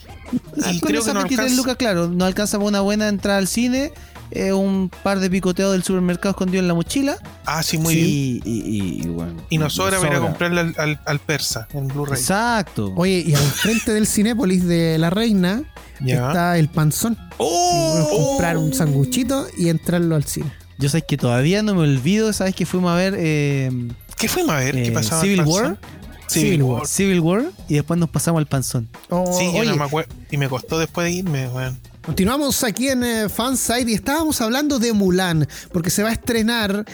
Ah, Y con esas que no 23 alcanza- lucas, claro, no alcanza para una buena entrada al cine, eh, un par de picoteos del supermercado escondido en la mochila. Ah, sí, muy bien. y, y, y- bueno. Y nos sobra para comprarle al, al- al persa en Blu-ray. Exacto. Oye, y al frente del Cinépolis de La Reina Ya. está el panzón. ¡Oh! Comprar un sanguchito y entrarlo al cine. Yo sé que todavía no me olvido, ¿sabes? Que fuimos a ver eh, ¿Qué fuimos a ver? ¿Qué eh, pasaba? Civil War. Civil War. Civil War y después nos pasamos al panzón. Oh, Sí, yo no me acuerdo. Y me costó después de irme, weón. Continuamos aquí en eh, Fanside y estábamos hablando de Mulan, porque se va a estrenar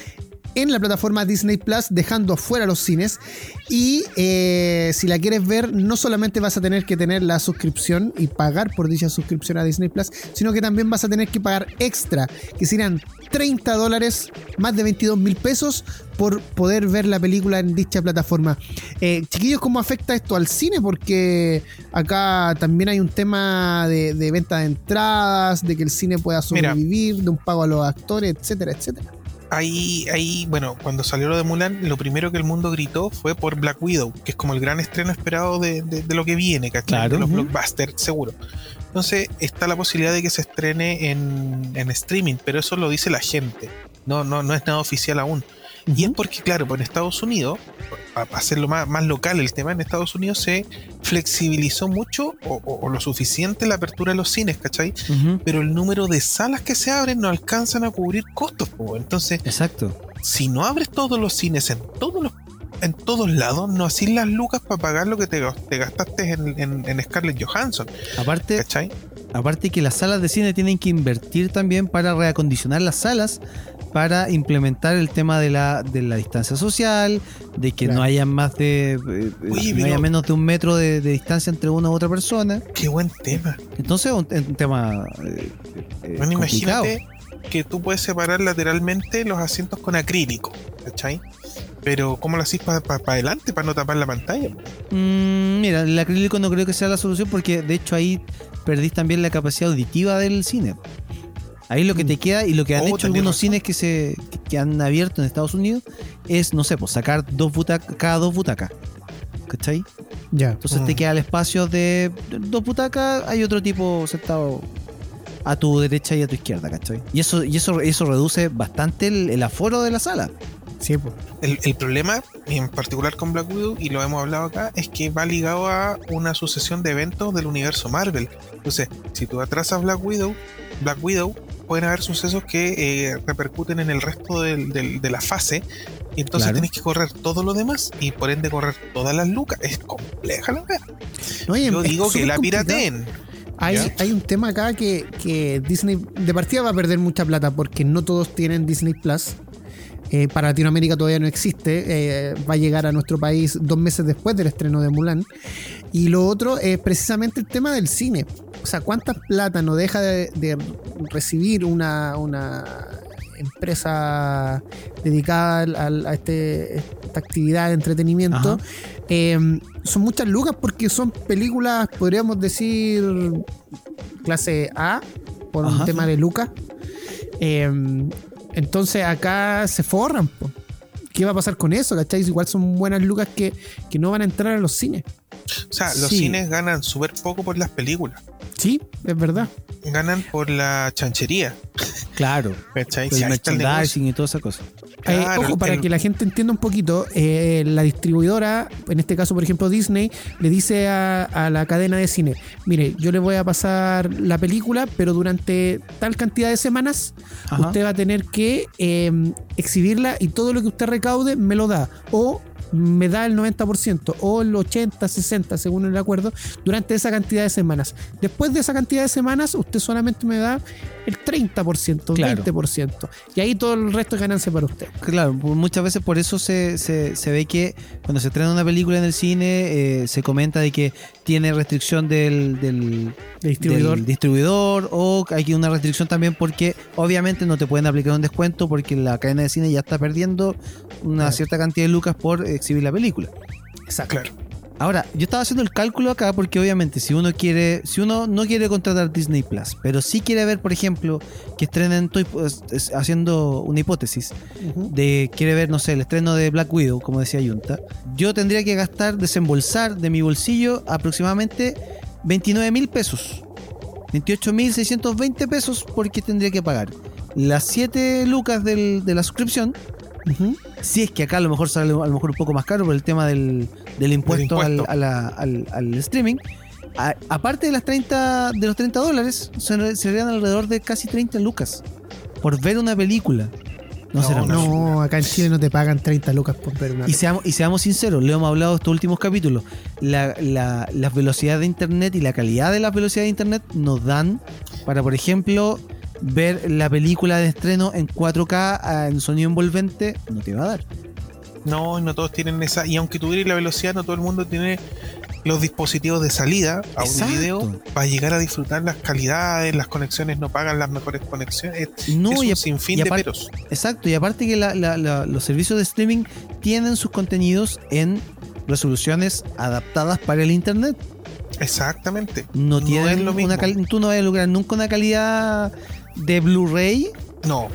en la plataforma Disney Plus, dejando afuera los cines. Y eh, si la quieres ver, no solamente vas a tener que tener la suscripción y pagar por dicha suscripción a Disney Plus, sino que también vas a tener que pagar extra, que serían 30 dólares, más de 22 mil pesos, por poder ver la película en dicha plataforma. Eh, chiquillos, ¿cómo afecta esto al cine? Porque acá también hay un tema de, venta de entradas, de que el cine pueda sobrevivir, de un pago a los actores, etcétera, etcétera ahí, ahí, bueno, cuando salió lo de Mulan, lo primero que el mundo gritó fue por Black Widow, que es como el gran estreno esperado de, lo que viene, ¿cachai? De los blockbusters, seguro. Entonces está la posibilidad de que se estrene en, streaming, pero eso lo dice la gente. No, no, no es nada oficial aún. Y es porque, claro, pues en Estados Unidos, para hacerlo más, más local el tema, en Estados Unidos se flexibilizó mucho o, lo suficiente la apertura de los cines, ¿cachai? Pero el número de salas que se abren no alcanzan a cubrir costos, entonces. Exacto. Si no abres todos los cines en todos los en todos lados, no así las lucas para pagar lo que te, gastaste en, Scarlett Johansson. Aparte, ¿cachai? Aparte que las salas de cine tienen que invertir también para reacondicionar las salas para implementar el tema de la, de la distancia social, de que no haya más de eh, no haya menos de un metro de, distancia entre una u otra persona. Qué buen tema. Entonces un, un tema eh, eh, bueno, imagínate que tú puedes separar lateralmente los asientos con acrílico, ¿cachai? Pero ¿cómo lo hacís para adelante, para no tapar la pantalla? Mm, mira, el acrílico no creo que sea la solución porque de hecho ahí perdís también la capacidad auditiva del cine. Ahí lo que te mm. queda y lo que han oh, hecho algunos cines que se que han abierto en Estados Unidos es, no sé, pues sacar dos butacas, cada dos butacas. ¿Cachai? Ya. Entonces te mm. queda el espacio de dos butacas, hay otro tipo sentado a tu derecha y a tu izquierda, ¿cachai? Y eso, y eso, eso reduce bastante el aforo de la sala. Sí, el, problema, en particular con Black Widow, y lo hemos hablado acá, es que va ligado a una sucesión de eventos del universo Marvel. Entonces, si tú atrasas Black Widow, Black Widow, pueden haber sucesos que eh, repercuten en el resto de la fase. Y entonces tienes que correr todo lo demás y por ende correr todas las lucas. Es compleja la verdad. Yo digo que la pirateen. Hay, hay, un tema acá que, que Disney de partida va a perder mucha plata porque no todos tienen Disney Plus. Eh, para Latinoamérica todavía no existe, eh, va a llegar a nuestro país dos meses después del estreno de Mulan. Y lo otro es precisamente el tema del cine. O sea, ¿cuánta plata no deja de, recibir una, empresa dedicada a, este, esta actividad de entretenimiento? Eh, son muchas lucas porque son películas, podríamos decir, clase A, por un tema de lucas. Entonces acá se forran. ¿Qué va a pasar con eso? ¿Cachai? Igual son buenas lucas que, no van a entrar a los cines. O sea, los cines ganan súper poco por las películas. Sí, es verdad. Ganan por la chanchería. Claro. ¿Cachai? El merchandising y toda esa cosa. Eh, ojo, para que la gente entienda un poquito, eh, la distribuidora, en este caso, por ejemplo, Disney, le dice a, la cadena de cine: Mire, yo le voy a pasar la película, pero durante tal cantidad de semanas, usted va a tener que em, exhibirla y todo lo que usted recaude me lo da. O me da el 90% o el 80, 60 según el acuerdo durante esa cantidad de semanas. Después de esa cantidad de semanas, usted solamente me da el 30%, 20%. Y ahí todo el resto es ganancia para usted. Claro, muchas veces por eso se, se, ve que cuando se estrena una película en el cine, eh, se comenta de que tiene restricción del, del, distribuidor. distribuidor o hay una restricción también porque obviamente no te pueden aplicar un descuento porque la cadena de cine ya está perdiendo una cierta cantidad de lucas por exhibir la película. Exacto. Ahora, yo estaba haciendo el cálculo acá porque obviamente si uno quiere, si uno no quiere contratar Disney Plus, pero sí quiere ver, por ejemplo, que estrenen, estoy haciendo una hipótesis, de quiere ver, no sé, el estreno de Black Widow, como decía Junta, yo tendría que gastar, desembolsar de mi bolsillo aproximadamente 29 mil pesos. 28 mil 620 pesos porque tendría que pagar las 7 lucas de la suscripción si es que acá a lo mejor sale a lo mejor un poco más caro por el tema del, impuesto, Al, streaming. aparte de las 30 de los 30 dólares, serían alrededor de casi 30 lucas por ver una película. No, no, acá en Chile no te pagan 30 lucas por ver una y seamos, y seamos sinceros, le hemos hablado estos últimos capítulos. La, la, velocidad de internet y la calidad de la velocidad de internet nos dan para, por ejemplo, ver la película de estreno en 4K ah, en sonido envolvente, no te va a dar. No, no todos tienen esa. Y aunque tuviera la velocidad, no todo el mundo tiene los dispositivos de salida a un video para llegar a disfrutar las calidades, las conexiones no pagan las mejores conexiones. No, es y un sinfín y de peros. Exacto, y aparte que la- la- la- los servicios de streaming tienen sus contenidos en resoluciones adaptadas para el internet. Exactamente. No, No tienen lo mismo. una tú no vas a lograr nunca una calidad de Blu-ray. No,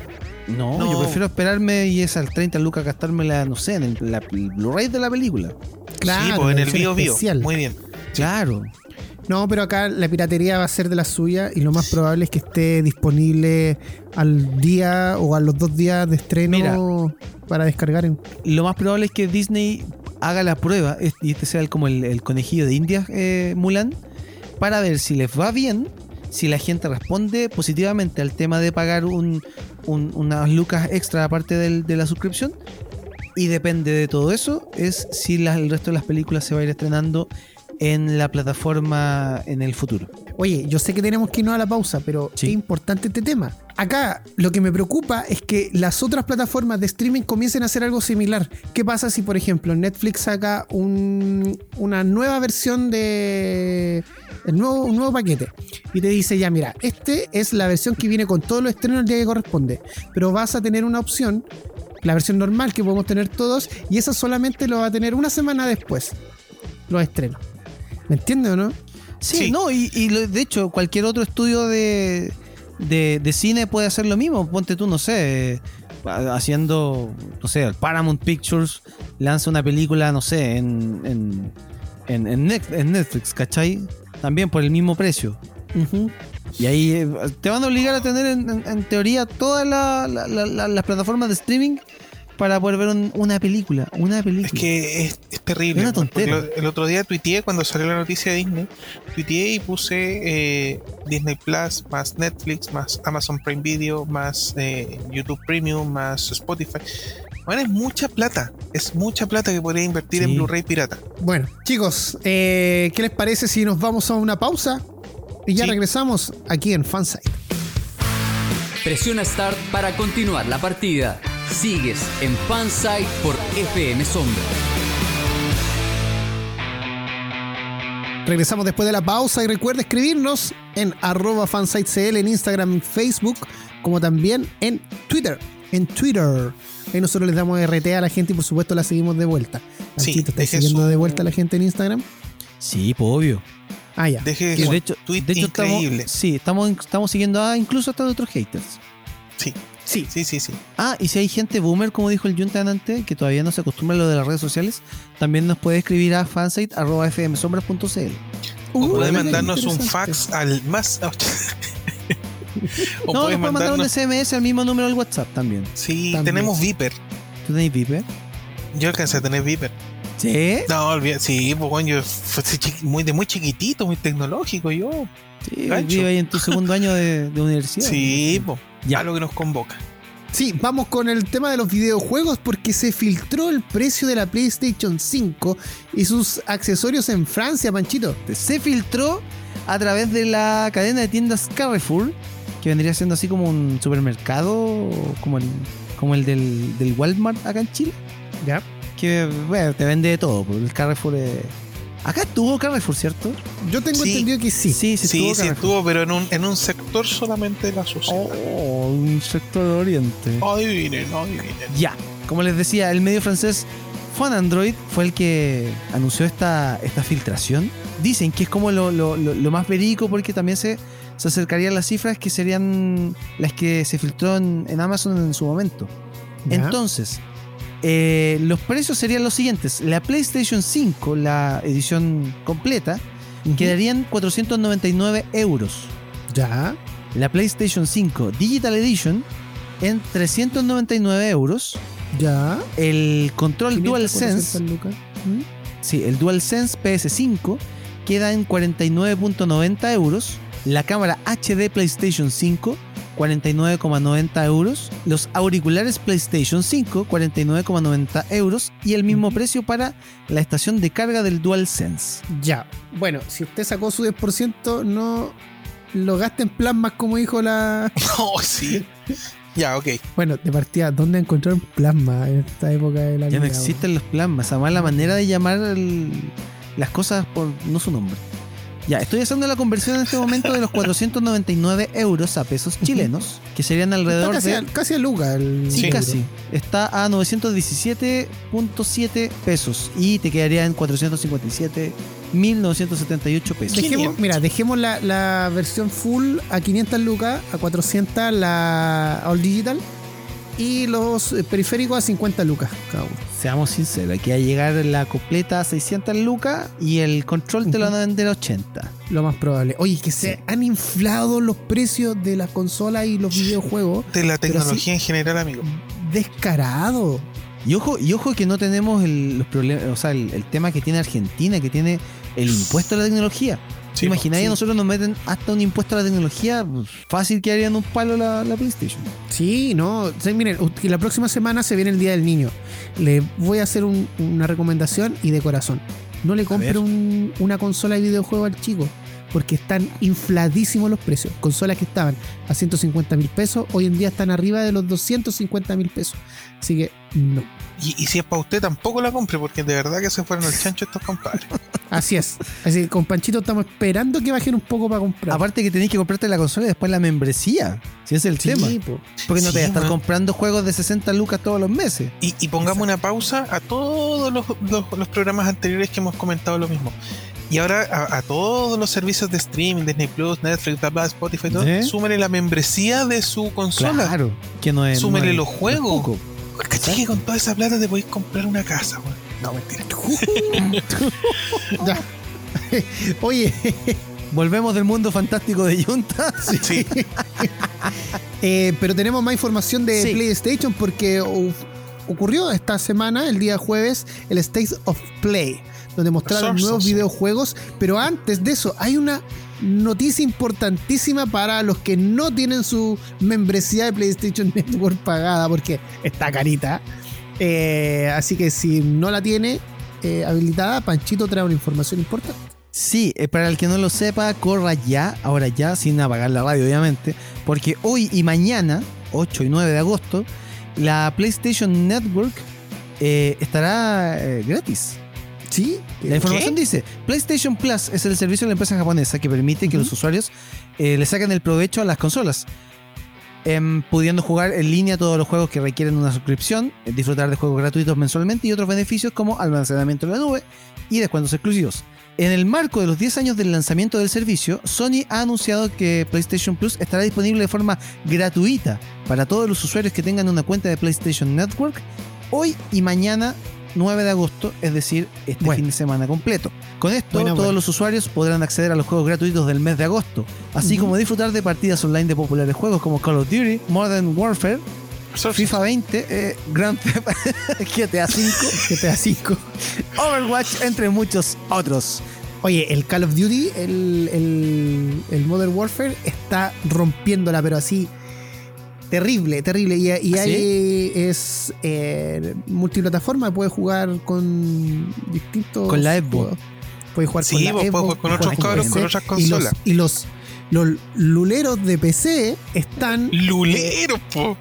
No, No. yo prefiero esperarme y es al 30 lucas gastármela, no sé, en el, la- el Blu-ray de la película. Claro, sí, pues en el bio bio. especial. Muy bien. Claro. No, pero acá la piratería va a ser de la suya y lo más probable es que esté disponible al día o a los dos días de estreno Mira. para descargar en. Lo más probable es que Disney haga la prueba es- y este sea el- como el, el conejillo de India, eh, Mulan, para ver si les va bien, si la gente responde positivamente al tema de pagar un, un- unas lucas extra aparte del- de la suscripción. Y depende de todo eso, es si el resto de las películas se va a ir estrenando en la plataforma en el futuro. Oye, yo sé que tenemos que irnos a la pausa, pero Sí. es importante este tema. Acá lo que me preocupa es que las otras plataformas de streaming comiencen a hacer algo similar. ¿Qué pasa si, por ejemplo, Netflix saca un- una nueva versión de. El nuevo, un nuevo paquete y te dice ya, mira, este es la versión que viene con todos los estrenos el día que corresponde, pero vas a tener una opción, la versión normal que podemos tener todos, y esa solamente lo va a tener una semana después, los estrenos. ¿Me entiendes o no? Sí, Sí. no, y, y lo- de hecho, cualquier otro estudio de, de, de cine puede hacer lo mismo. Ponte tú, no sé, eh, haciendo, no sé, el Paramount Pictures lanza una película, no sé, en, en, en, en Net- en Netflix, ¿cachai? También por el mismo precio. Y ahí eh, te van a obligar a tener en, en- en teoría todas la- la- la- la- las plataformas de streaming para poder ver un- una película. Una película. Es que es, es terrible. Es una tontera. el otro día tuiteé cuando salió la noticia de Disney. Tuiteé y puse eh, Disney Plus más Netflix más Amazon Prime Video más eh, YouTube Premium más Spotify. Bueno, es mucha plata. Es mucha plata que podría invertir en. Blu-ray pirata. Bueno, chicos, eh, ¿qué les parece si nos vamos a una pausa? Y ya Sí. regresamos aquí en Fansite. Presiona Start para continuar la partida. Sigues en Fansite por FM Sombra. Regresamos después de la pausa y recuerda escribirnos en arroba fansitecl en Instagram y Facebook, como también en Twitter. En Twitter. Ahí nosotros les damos RT a la gente y por supuesto la seguimos de vuelta. Sí, ¿estás siguiendo su- de vuelta a la gente en Instagram? Sí, pues obvio. Ah, ya. Deje de hecho, tweet de hecho increíble. estamos, sí, estamos, estamos siguiendo a incluso hasta de otros haters. Sí, Sí. sí, sí, sí. Ah, y si hay gente boomer, como dijo el Junta antes, que todavía no se acostumbra a lo de las redes sociales, también nos puede escribir a fansite.fmsombras.cl. O Uh, puede mira, mandarnos un fax al más. o No, puede puede mandar un. SMS al mismo número del WhatsApp también. Sí, También. tenemos Viper. ¿Tú tenés Viper? Yo alcancé a tener Viper. ¿Sí? No, sí, pues bueno, yo fui muy de muy chiquitito, muy tecnológico, yo. Sí, vive ahí en tu segundo año de, de universidad. Sí, pues, Ya. a lo que nos convoca. Sí, vamos con el tema de los videojuegos porque se filtró el precio de la PlayStation 5 y sus accesorios en Francia, Panchito. Se filtró a través de la cadena de tiendas Carrefour, que vendría siendo así como un supermercado, como el, como el del, del Walmart acá en Chile. Ya. Que, bueno, te vende de todo, porque el Carrefour es... Acá estuvo Carrefour, ¿cierto? Yo tengo Sí. entendido que sí. sí, Sí, estuvo, pero en un, en un sector solamente de la sociedad. Oh, un sector de oriente. Adivinen, adivinen. Ya, como les decía, el medio francés Fun Android fue el que anunció esta, esta filtración. Dicen que es como lo, lo- lo- lo más verídico porque también se, se acercarían las cifras que serían las que se filtró en, en Amazon en su momento. Ya. Entonces, eh, los precios serían los siguientes. La PlayStation 5, la edición completa, Ujú. quedarían 499 euros. Ya. La PlayStation 5 Digital Edition en 399 euros. Ya. El control 500, DualSense, 400 lucas. ¿Mm? sí, el DualSense PS5 queda en 49.90 euros. La cámara HD PlayStation 5, 49,90 euros. Los auriculares PlayStation 5, 49,90 euros. Y el mismo precio para la estación de carga del DualSense. Ya. Bueno, si usted sacó su 10%, no, lo gaste en plasmas, como dijo la. Oh, sí. Ya, ok. Bueno, de partida, ¿dónde encontrar plasma en esta época de la Ya no existen los plasmas. Esa mala manera de llamar el- las cosas por no su nombre. Ya, estoy haciendo la conversión en este momento de los 499 euros a pesos chilenos, que serían Está alrededor casi, de. a, casi a Luca el Sí, euro. casi. Está a 917.7 pesos y te quedaría en 457.978 pesos. Dejemos, mira, dejemos la, la versión full a 500 lucas, a 400 la All Digital y los eh, periféricos a 50 lucas cada uno. Seamos sinceros, aquí va a llegar la completa a 600 lucas y el control te lo van a vender a 80. Lo más probable. Oye, que se han inflado los precios de las consolas y los videojuegos. De la tecnología en general, amigo. Descarado. Y ojo, y ojo que no tenemos el, los problemas, o sea, el, el tema que tiene Argentina, que tiene el impuesto a la tecnología. Sí, Imagináis, sí. a nosotros nos meten hasta un impuesto a la tecnología, fácil que harían un palo la, la PlayStation. Sí, no. Sí, miren, la próxima semana se viene el Día del Niño. Le voy a hacer un- una recomendación y de corazón. No le compre un- una consola de videojuego al chico. Porque están infladísimos los precios. Consolas que estaban a 150 mil pesos, hoy en día están arriba de los 250 mil pesos. Así que no. Y, y si es para usted, tampoco la compre, porque de verdad que se fueron al chancho estos compadres. Así es. Así que con Panchito estamos esperando que bajen un poco para comprar. Aparte que tenéis que comprarte la consola y después la membresía, si ese es el Sí, tema. po. Porque no Sí, te vas a estar man. comprando juegos de 60 lucas todos los meses. Y, y pongamos una pausa a todos los, los- los programas anteriores que hemos comentado lo mismo. Y ahora a, a todos los servicios de streaming, Disney Plus, Netflix, bla, bla, Spotify, todo, ¿Eh? súmele la membresía de su consola. Claro, que no es. Súmele no es- los juegos. ¿Cachai que con toda esa plata te podéis comprar una casa, weón? No, mentira. Ya. Oye, Volvemos del mundo fantástico de Junta. Sí. eh, pero tenemos más información de Sí. PlayStation porque ocurrió esta semana, el día jueves, el State of Play, donde mostraron nuevos videojuegos. Pero antes de eso, hay una noticia importantísima para los que no tienen su membresía de PlayStation Network pagada, porque está carita. Eh, así que si no la tiene eh, habilitada, Panchito trae una información importante. Sí, eh, para el que no lo sepa, corra ya, ahora ya, sin apagar la radio, obviamente, porque hoy y mañana, 8 y 9 de agosto, la PlayStation Network eh, estará eh, gratis. ¿Sí? La información dice, PlayStation Plus es el servicio de la empresa japonesa que permite que los usuarios eh, le saquen el provecho a las consolas, em, pudiendo jugar en línea todos los juegos que requieren una suscripción, eh, disfrutar de juegos gratuitos mensualmente y otros beneficios como almacenamiento en la nube y descuentos exclusivos. En el marco de los 10 años del lanzamiento del servicio, Sony ha anunciado que PlayStation Plus estará disponible de forma gratuita para todos los usuarios que tengan una cuenta de PlayStation Network hoy y mañana 9 de agosto, es decir, este Bueno. fin de semana completo. Con esto, todos los usuarios podrán acceder a los juegos gratuitos del mes de agosto, así como disfrutar de partidas online de populares juegos como Call of Duty, Modern Warfare, FIFA 20, eh, Grand Theft GTA V, GTA V. Overwatch, entre muchos otros. Oye, el Call of Duty, el, el, el Modern Warfare, está rompiéndola, pero así. Terrible, terrible. Y, y ¿Ah, ahí es eh, multiplataforma, puedes jugar con distintos. Con la Xbox. Puedes jugar Sí, con la vos jugar con otros cabros, con otras y los- consolas. Y los, los luleros de PC están, Lulero, po.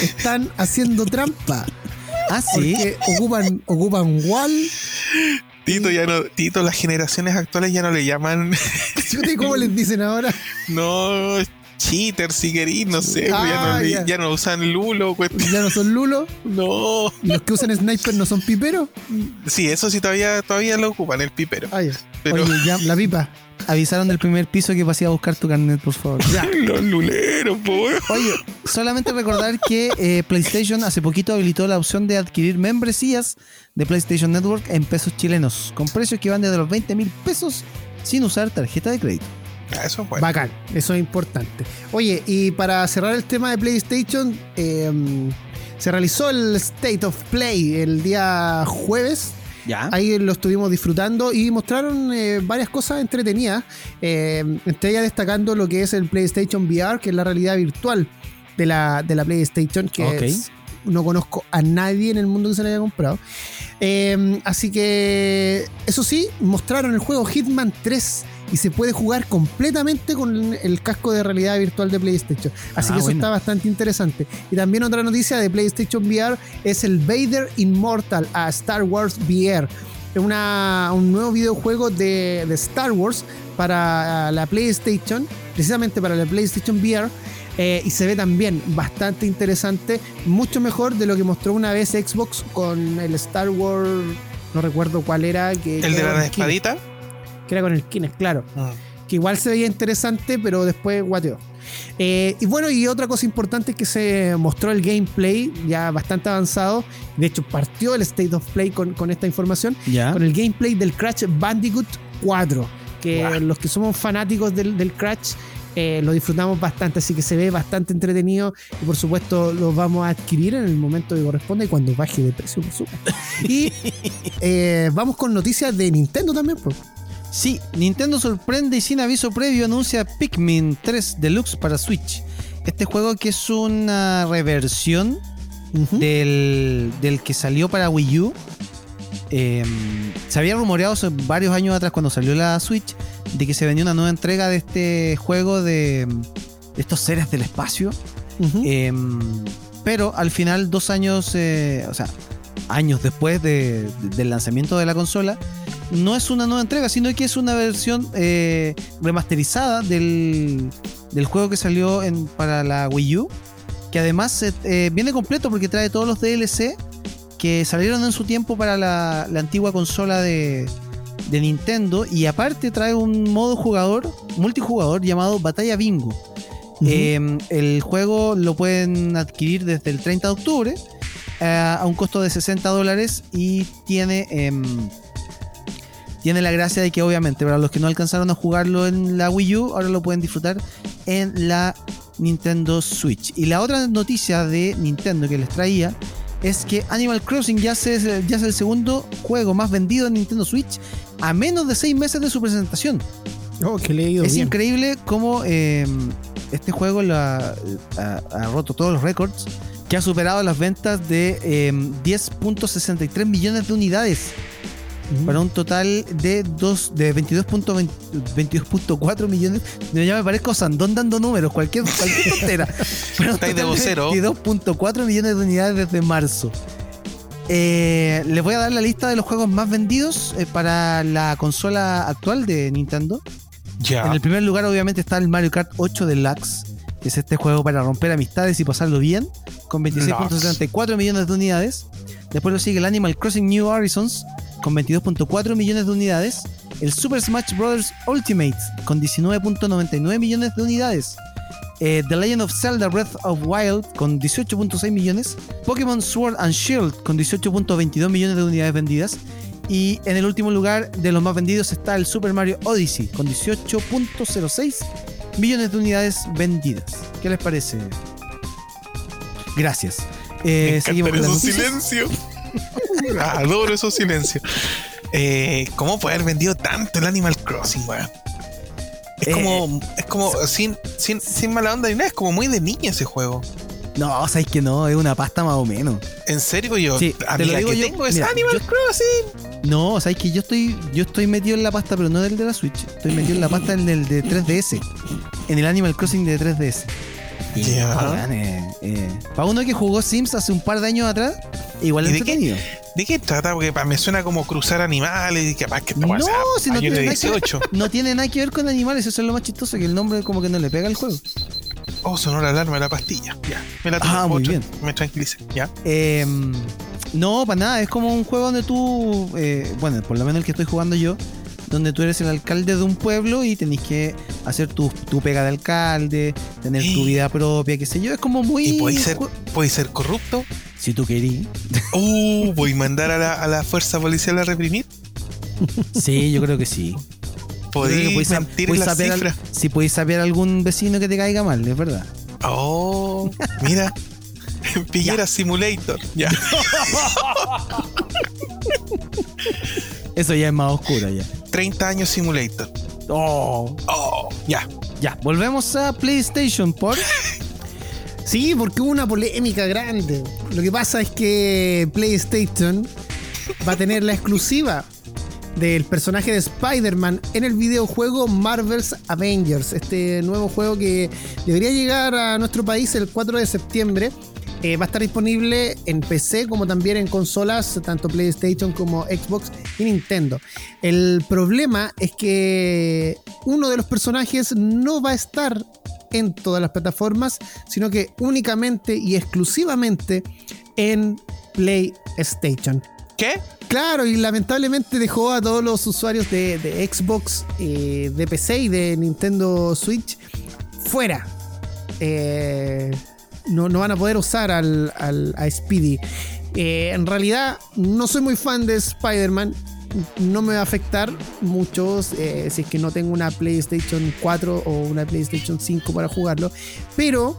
están haciendo trampa. Ah, sí. Porque ocupan, ocupan Wall. Tito, ya no, Tito, las generaciones actuales ya no le llaman, ¿Cómo les dicen ahora? no, cheater, si querís, no sé, ya, Ah, no, ya. no usan Lulo, cuestión. Ya no son Lulo. No. ¿Y los que usan Sniper no son piperos? Sí, eso sí todavía, todavía lo ocupan, el pipero. Ah. Pero Oye, ya, la pipa. Avisaron del primer piso que pasé a buscar tu carnet, por favor. los luleros, po. weón. Oye, solamente recordar que eh, PlayStation hace poquito habilitó la opción de adquirir membresías de PlayStation Network en pesos chilenos, con precios que van desde los 20 mil pesos sin usar tarjeta de crédito. Eso es bueno. Bacán, eso es importante. Oye, y para cerrar el tema de PlayStation, eh, se realizó el State of Play el día jueves. ¿Ya? Ahí lo estuvimos disfrutando y mostraron eh, varias cosas entretenidas. eh, entre ellas destacando lo que es el PlayStation VR, que es la realidad virtual de la, de la PlayStation, que es no conozco a nadie en el mundo que se lo haya comprado. Eh, así que, eso sí, mostraron el juego Hitman 3 y se puede jugar completamente con el casco de realidad virtual de PlayStation. Así Ah, que eso está bastante interesante. Y también otra noticia de PlayStation VR es el Vader Immortal a Star Wars VR. Es una- un nuevo videojuego de, de Star Wars para la PlayStation, precisamente para la PlayStation VR. Eh, y se ve también bastante interesante, mucho mejor de lo que mostró una vez Xbox con el Star Wars, no recuerdo cuál era, que, El de la espadita. que era con el Kinect, claro Mm. que igual se veía interesante, pero después guateó. Eh, y bueno, y otra cosa importante es que se mostró el gameplay ya bastante avanzado. De hecho, partió el State of Play con, con esta información, Ya. con el gameplay del Crash Bandicoot 4. Que los que somos fanáticos del, del Crash eh, lo disfrutamos bastante, así que se ve bastante entretenido. Y por supuesto, lo vamos a adquirir en el momento que corresponda y cuando baje de precio, por supuesto. Y eh, vamos con noticias de Nintendo también, pues. Sí, Nintendo sorprende y sin aviso previo anuncia Pikmin 3 Deluxe para Switch. Este juego que es una reversión del, del que salió para Wii U. Eh, se había rumoreado varios años atrás cuando salió la Switch de que se venía una nueva entrega de este juego de, de estos seres del espacio. Eh, pero al final, dos años, eh, o sea, años después de- de- del lanzamiento de la consola, no es una nueva entrega, sino que es una versión eh, remasterizada del, del juego que salió en- para la Wii U, que además eh, viene completo porque trae todos los DLC que salieron en su tiempo para la, la antigua consola de, de Nintendo y aparte trae un modo jugador, multijugador llamado Batalla Bingo. Eh, el juego lo pueden adquirir desde el 30 de octubre eh, a un costo de 60 dólares y tiene, em, tiene la gracia de que obviamente para los que no alcanzaron a jugarlo en la Wii U, ahora lo pueden disfrutar en la Nintendo Switch. Y la otra noticia de Nintendo que les traía es que Animal Crossing ya, se- ya es el segundo juego más vendido en Nintendo Switch a menos de 6 meses de su presentación. Oh, que le he ido Es bien. increíble cómo eh, este juego lo ha, ha- ha roto todos los récords, que ha superado las ventas de eh, 10.63 millones de unidades Para un total de, dos, de 22.20 22.4 millones. Yo ya me parezco Sandón dando números, cualquier, cualquier tontera. Estáis de total vocero. 22.4 millones de unidades desde marzo. Eh, les voy a dar la lista de los juegos más vendidos eh, para la consola actual de Nintendo. Ya. En el primer lugar, obviamente, está el Mario Kart 8 Deluxe, que es este juego para romper amistades y pasarlo bien, con 26.74 millones de unidades. Después lo sigue el Animal Crossing New Horizons, con 22.4 millones de unidades. El Super Smash Bros. Ultimate, con 19.99 millones de unidades. Eh, The Legend of Zelda Breath of Wild, con 18.6 millones. Pokémon Sword and Shield, con 18.22 millones de unidades vendidas. Y en el último lugar de los más vendidos está el Super Mario Odyssey con 18.06 millones de unidades vendidas. ¿Qué les parece? Gracias. Eh, Me seguimos con encantan Adoro esos silencios. Eh, ¿Cómo puede haber vendido tanto el Animal Crossing, weón? Es Eh, como, es como sin, sin, sin mala onda ni nada, es como muy de niña ese juego. No, sabéis que no, es una pasta más o menos. En serio, yo, Sí, te lo digo que yo, tengo es mira, Animal yo- Crossing. No, sabéis que yo estoy, yo estoy metido en la pasta, pero no del de la Switch. Estoy metido en la pasta en el de 3DS. En el Animal Crossing de 3DS. Eh, eh, para uno que jugó Sims hace un par de años atrás, igual ¿Y es de qué? entretenido. ¿De qué trata? Porque me suena como cruzar animales y capaz que No, si no tiene nada que ver. 18. No tiene nada que ver con animales, eso es lo más chistoso, que el nombre como que no le pega al juego. Oh, sonó la alarma de la pastilla. Ya, me la Ah, muy bien. Me tranquilicé. Ya. Eh, no, para nada, es como un juego donde tú, eh, bueno, por lo menos el que estoy jugando yo, donde tú eres el alcalde de un pueblo y tenés que hacer tu, tu pega de alcalde, tener tu vida propia, qué sé yo, es como muy... ¿Y podéis ser, podéis ser corrupto? Si tú querís. Uh, voy a mandar a la, a la fuerza policial a reprimir. Sí, yo creo que sí. Podéis mentir en podéis las al- sí, podéis saber algún vecino que te caiga mal, es verdad. Oh, mira. Pillera Simulator. Ya. Eso ya es más oscuro ya. 30 años Simulator. Oh. Oh, ya. Ya, volvemos a PlayStation por... Sí, porque hubo una polémica grande. Lo que pasa es que PlayStation va a tener la exclusiva del personaje de Spider-Man en el videojuego Marvel's Avengers, este nuevo juego que debería llegar a nuestro país el 4 de septiembre. Eh, va a estar disponible en PC como también en consolas, tanto PlayStation como Xbox y Nintendo. El problema es que uno de los personajes no va a estar en todas las plataformas, sino que únicamente y exclusivamente en PlayStation. ¿Qué? Claro, y lamentablemente dejó a todos los usuarios de, Xbox, eh, de PC y de Nintendo Switch fuera. Eh, no, van a poder usar al, a Speedy. Eh, en realidad, no soy muy fan de Spider-Man. No me va a afectar mucho si es que no tengo una PlayStation 4 o una PlayStation 5 para jugarlo. Pero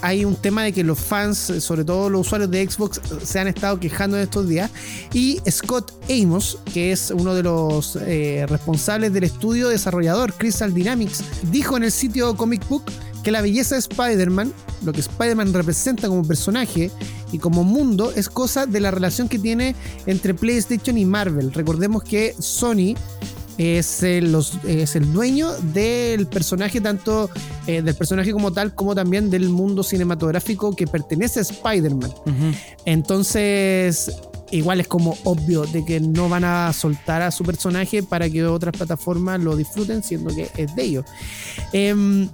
hay un tema de que los fans, sobre todo los usuarios de Xbox, se han estado quejando en estos días. Y Scott Amos, que es uno de los eh, responsables del estudio desarrollador Crystal Dynamics, dijo en el sitio Comic Book que la belleza de Spider-Man, lo que Spider-Man representa como personaje y como mundo, es cosa de la relación que tiene entre PlayStation y Marvel. Recordemos que Sony es el, es el dueño del personaje, tanto eh, del personaje como tal, como también del mundo cinematográfico que pertenece a Spider-Man. Entonces, igual es como obvio de que no van a soltar a su personaje para que otras plataformas lo disfruten, siendo que es de ellos. Em,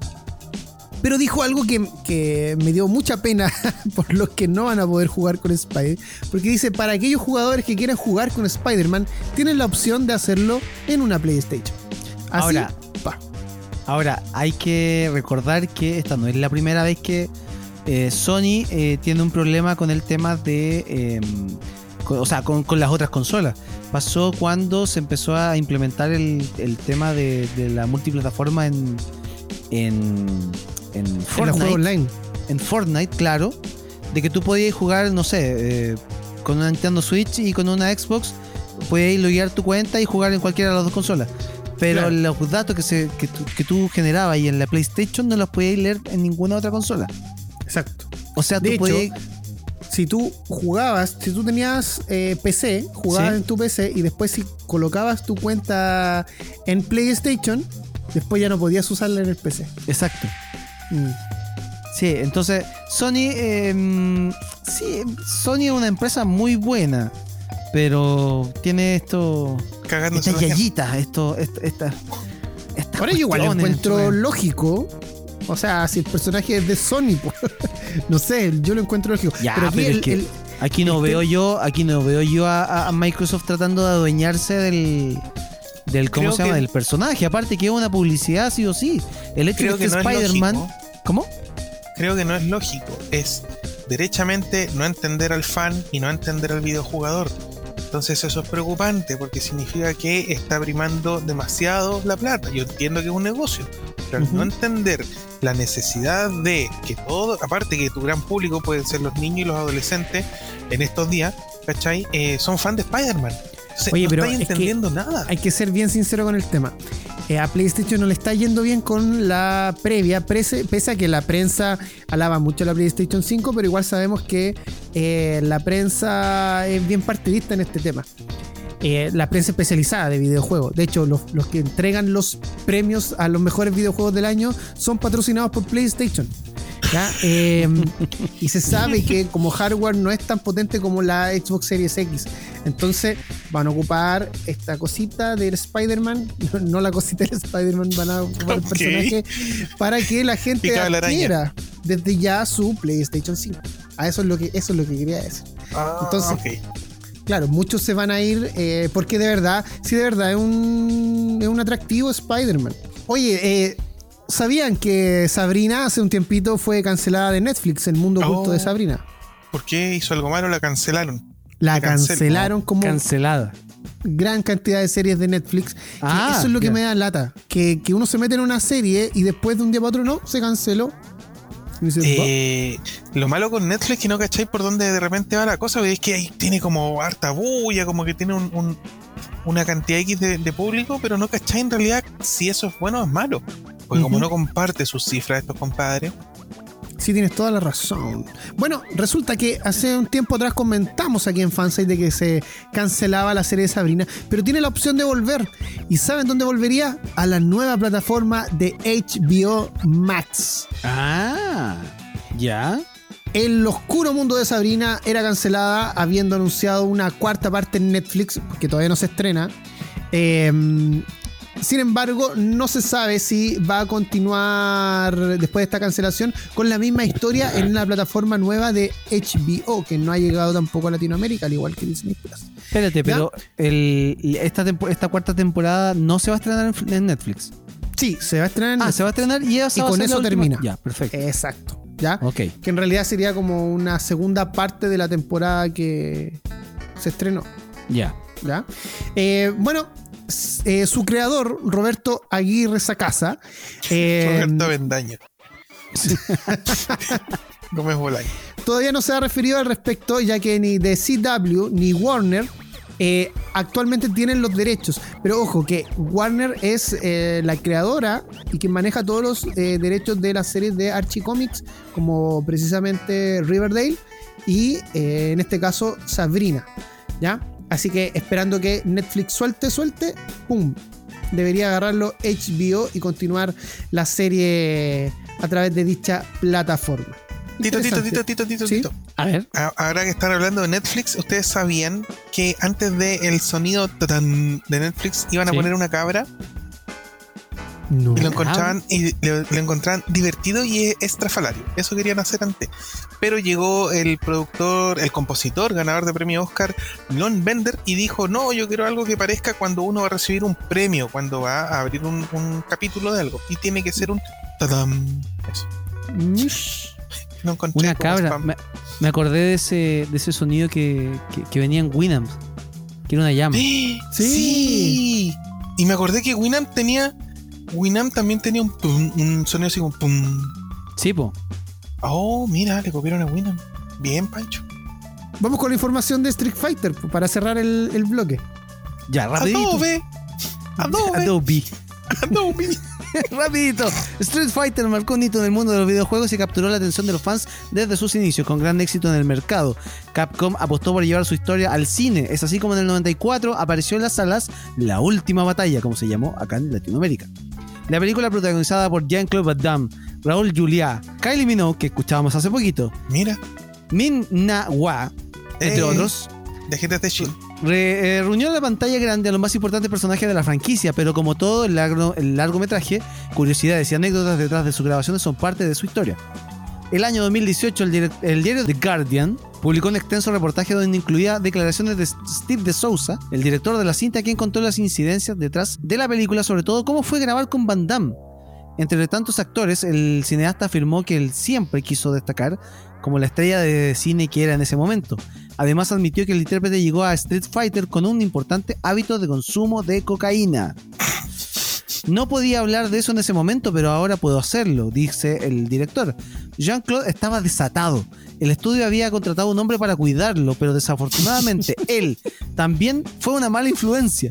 pero dijo algo que, me dio mucha pena por los que no van a poder jugar con Spider, porque dice, para aquellos jugadores que quieran jugar con Spider-Man, tienen la opción de hacerlo en una PlayStation. ahora, ahora, hay que recordar que esta no es la primera vez que eh, Sony eh, tiene un problema con el tema de... Em, o sea, con, las otras consolas. Pasó cuando se empezó a implementar el, tema de, la multiplataforma en, en, en Fortnite. online. En Fortnite, claro. De que tú podías jugar, no sé, eh, con una Nintendo Switch y con una Xbox. Podías loguear tu cuenta y jugar en cualquiera de las dos consolas. Pero los datos que, se, que, tú, generabas y en la PlayStation no los podías leer en ninguna otra consola. Exacto. O sea, tú podías si tú jugabas, si tú tenías eh, PC, jugabas en tu PC y después si colocabas tu cuenta en PlayStation, después ya no podías usarla en el PC. Exacto. Mm. Sí, entonces Sony, em, sí, Sony es una empresa muy buena, pero tiene esto, Cagándose estas yayitas, esto, esta, Por ello igual encuentro lógico. O sea, si el personaje es de Sony, pues, no sé, yo lo encuentro lógico. pero aquí, es que aquí no veo yo, aquí no veo yo a, Microsoft tratando de adueñarse del del cómo se llama del personaje. Aparte que es una publicidad sí o sí. El hecho de que, Spider-Man. ¿Cómo? Creo que no es lógico. Es derechamente no entender al fan y no entender al videojugador. Entonces eso es preocupante porque significa que está primando demasiado la plata. Yo entiendo que es un negocio, pero no entender la necesidad de que todo, aparte que tu gran público pueden ser los niños y los adolescentes en estos días, ¿cachai? Eh, son fans de Spider-Man. Oye, pero entendiendo nada. Hay que ser bien sincero con el tema. Eh, a PlayStation no le está yendo bien con la previa, pese, a que la prensa alaba mucho la PlayStation 5, pero igual sabemos que eh, la prensa es bien partidista en este tema. Eh, la prensa especializada de videojuegos. De hecho, los, los, que entregan los premios a los mejores videojuegos del año son patrocinados por PlayStation. Em, y se sabe que como hardware no es tan potente como la Xbox Series X. Entonces van a ocupar esta cosita del Spider-Man, no, la cosita del Spider-Man, van a ocupar el personaje para que la gente adquiera desde ya su PlayStation 5. A eso es lo que, eso es lo que quería decir. Ah, Entonces, claro, muchos se van a ir eh, porque de verdad, sí, de verdad es un, es un atractivo Spider-Man. Oye, eh, ¿Sabían que Sabrina hace un tiempito fue cancelada de Netflix, el mundo oculto de oh. Sabrina? ¿Por qué hizo algo malo? La cancelaron. La, cancelaron como. Cancelada. Gran cantidad de series de Netflix. Ah, eso es lo que me da lata. Que, uno se mete en una serie y después de un día para otro no, se canceló. Eh, lo malo con Netflix es que no cacháis por dónde de repente va la cosa, es que ahí tiene como harta bulla, como que tiene una cantidad X de, de, público, pero no cacháis en realidad si eso es bueno o es malo. Porque como no comparte sus cifras estos compadres. Sí, tienes toda la razón. Bueno, resulta que hace un tiempo atrás comentamos aquí en Fansite de que se cancelaba la serie de Sabrina, pero tiene la opción de volver. ¿Y saben dónde volvería? A la nueva plataforma de HBO Max. Ah, ya. El oscuro mundo de Sabrina era cancelada habiendo anunciado una cuarta parte en Netflix, que todavía no se estrena. Em, sin embargo, no se sabe si va a continuar después de esta cancelación con la misma historia en una plataforma nueva de HBO, que no ha llegado tampoco a Latinoamérica, al igual que Disney Plus. Espérate, pero el, esta, esta cuarta temporada no se va a estrenar en, Netflix. Sí, se va a estrenar en Ah, se va a estrenar y, y con eso termina. Ya, perfecto. Exacto. ¿Ya? Ok. Que en realidad sería como una segunda parte de la temporada que se estrenó. Ya. ¿Ya? Eh, bueno, eh, su creador, Roberto Aguirre Sacasa. Eh, Roberto Bendaño. no me voláis. Todavía no se ha referido al respecto, ya que ni de CW ni Warner eh, actualmente tienen los derechos. Pero ojo, que Warner es eh, la creadora y quien maneja todos los eh, derechos de las series de Archie Comics, como precisamente Riverdale y en este caso Sabrina. ¿Ya? Así que esperando que Netflix suelte, suelte, ¡pum! Debería agarrarlo HBO y continuar la serie a través de dicha plataforma. Tito, Tito, Tito, Tito, Tito, ¿Sí? Tito. A ver. Ahora que están hablando de Netflix, ¿ustedes sabían que antes del sonido tatán de Netflix iban a Sí. poner una cabra? No. Y lo encontraban, y lo, lo encontraban divertido y estrafalario. Eso querían hacer antes. Pero llegó el productor, el compositor, ganador de premio Oscar, Lon Bender, y dijo: No, yo quiero algo que parezca cuando uno va a recibir un premio, cuando va a abrir un, un capítulo de algo. Y tiene que ser un tadam. Eso. Mish. Lo encontré Una cabra. Me, me acordé de ese, de ese sonido que, que, que venía en Winamp. Que era una llama. ¡Sí! Sí. Y me acordé que Winamp tenía. Winamp también tenía un, pum, un sonido así como pum. Sí, po. Oh, mira, le copiaron a Winamp. Bien, Pancho. Vamos con la información de Street Fighter para cerrar el, el bloque. Ya, rapidito. Adobe. Adobe. Adobe. Adobe. Rapidito. Street Fighter marcó un hito en el mundo de los videojuegos y capturó la atención de los fans desde sus inicios, con gran éxito en el mercado. Capcom apostó por llevar su historia al cine. Es así como en el 94 apareció en las salas La Última Batalla, como se llamó acá en Latinoamérica. La película protagonizada por Jean-Claude Van Damme, Raúl Juliá, Kylie Minogue, que escuchábamos hace poquito, Mira, Min Na Wa, entre Eh. otros, de gente de Shield. Re- eh, reunió en la pantalla grande a los más importantes personajes de la franquicia, pero como todo el, largo, el largometraje, curiosidades y anécdotas detrás de sus grabaciones son parte de su historia. El año 2018, el, diario The Guardian publicó un extenso reportaje donde incluía declaraciones de Steve de Souza, el director de la cinta, quien contó las incidencias detrás de la película, sobre todo cómo fue grabar con Van Damme. Entre tantos actores, el cineasta afirmó que él siempre quiso destacar como la estrella de cine que era en ese momento. Además admitió que el intérprete llegó a Street Fighter con un importante hábito de consumo de cocaína. No podía hablar de eso en ese momento, pero ahora puedo hacerlo, dice el director. Jean-Claude estaba desatado. El estudio había contratado a un hombre para cuidarlo, pero desafortunadamente él también fue una mala influencia.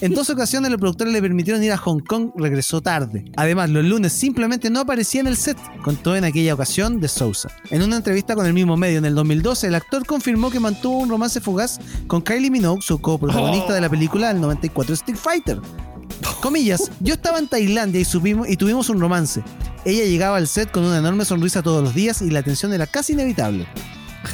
En dos ocasiones los productores le permitieron ir a Hong Kong, regresó tarde. Además, los lunes simplemente no aparecía en el set, contó en aquella ocasión de Sousa. En una entrevista con el mismo medio en el 2012, el actor confirmó que mantuvo un romance fugaz con Kylie Minogue, su coprotagonista de la película del 94 Street Fighter. Comillas, yo estaba en Tailandia y, subimos, y tuvimos un romance. Ella llegaba al set con una enorme sonrisa todos los días y la atención era casi inevitable.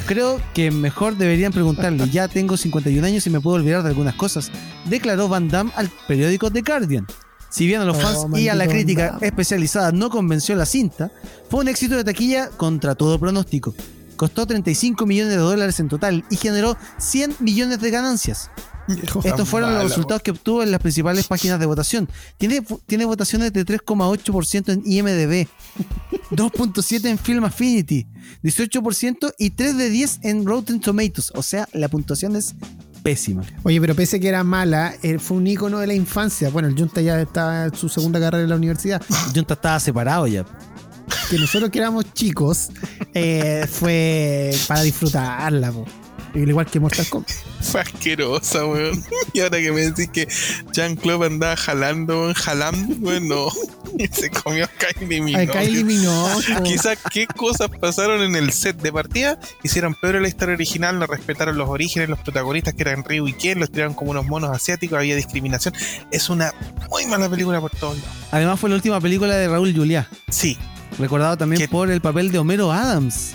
Creo que mejor deberían preguntarle, ya tengo 51 años y me puedo olvidar de algunas cosas, declaró Van Damme al periódico The Guardian. Si bien a los Oh, fans y a la crítica especializada no convenció la cinta, fue un éxito de taquilla contra todo pronóstico. Costó 35 millones de dólares en total y generó 100 millones de ganancias. Estos fueron los resultados que obtuvo en las principales páginas de votación. Tiene, tiene votaciones de 3,8% en IMDB, 2.7% en Film Affinity, 18% y 3 de 10 en Rotten Tomatoes. O sea, la puntuación es pésima. Oye, pero pese que era mala, eh, fue un ícono de la infancia. Bueno, el Junta ya estaba en su segunda carrera en la universidad. Junta estaba separado ya. Que nosotros que éramos chicos, eh, fue para disfrutarla, po. Al igual que Mortal Kombat. Fue asquerosa, weón. Y ahora que me decís que Jean-Claude andaba jalando, weón, jalando, weón, no. se comió a Kylie A Minogue. Kylie Minogue. Quizás qué cosas pasaron en el set de partida, hicieron peor la historia original, no respetaron los orígenes, los protagonistas que eran Ryu y Ken, los tiraron como unos monos asiáticos, había discriminación. Es una muy mala película por todos lados. Además fue la última película de Raúl Juliá, Sí, recordado también por el papel de Homero Adams.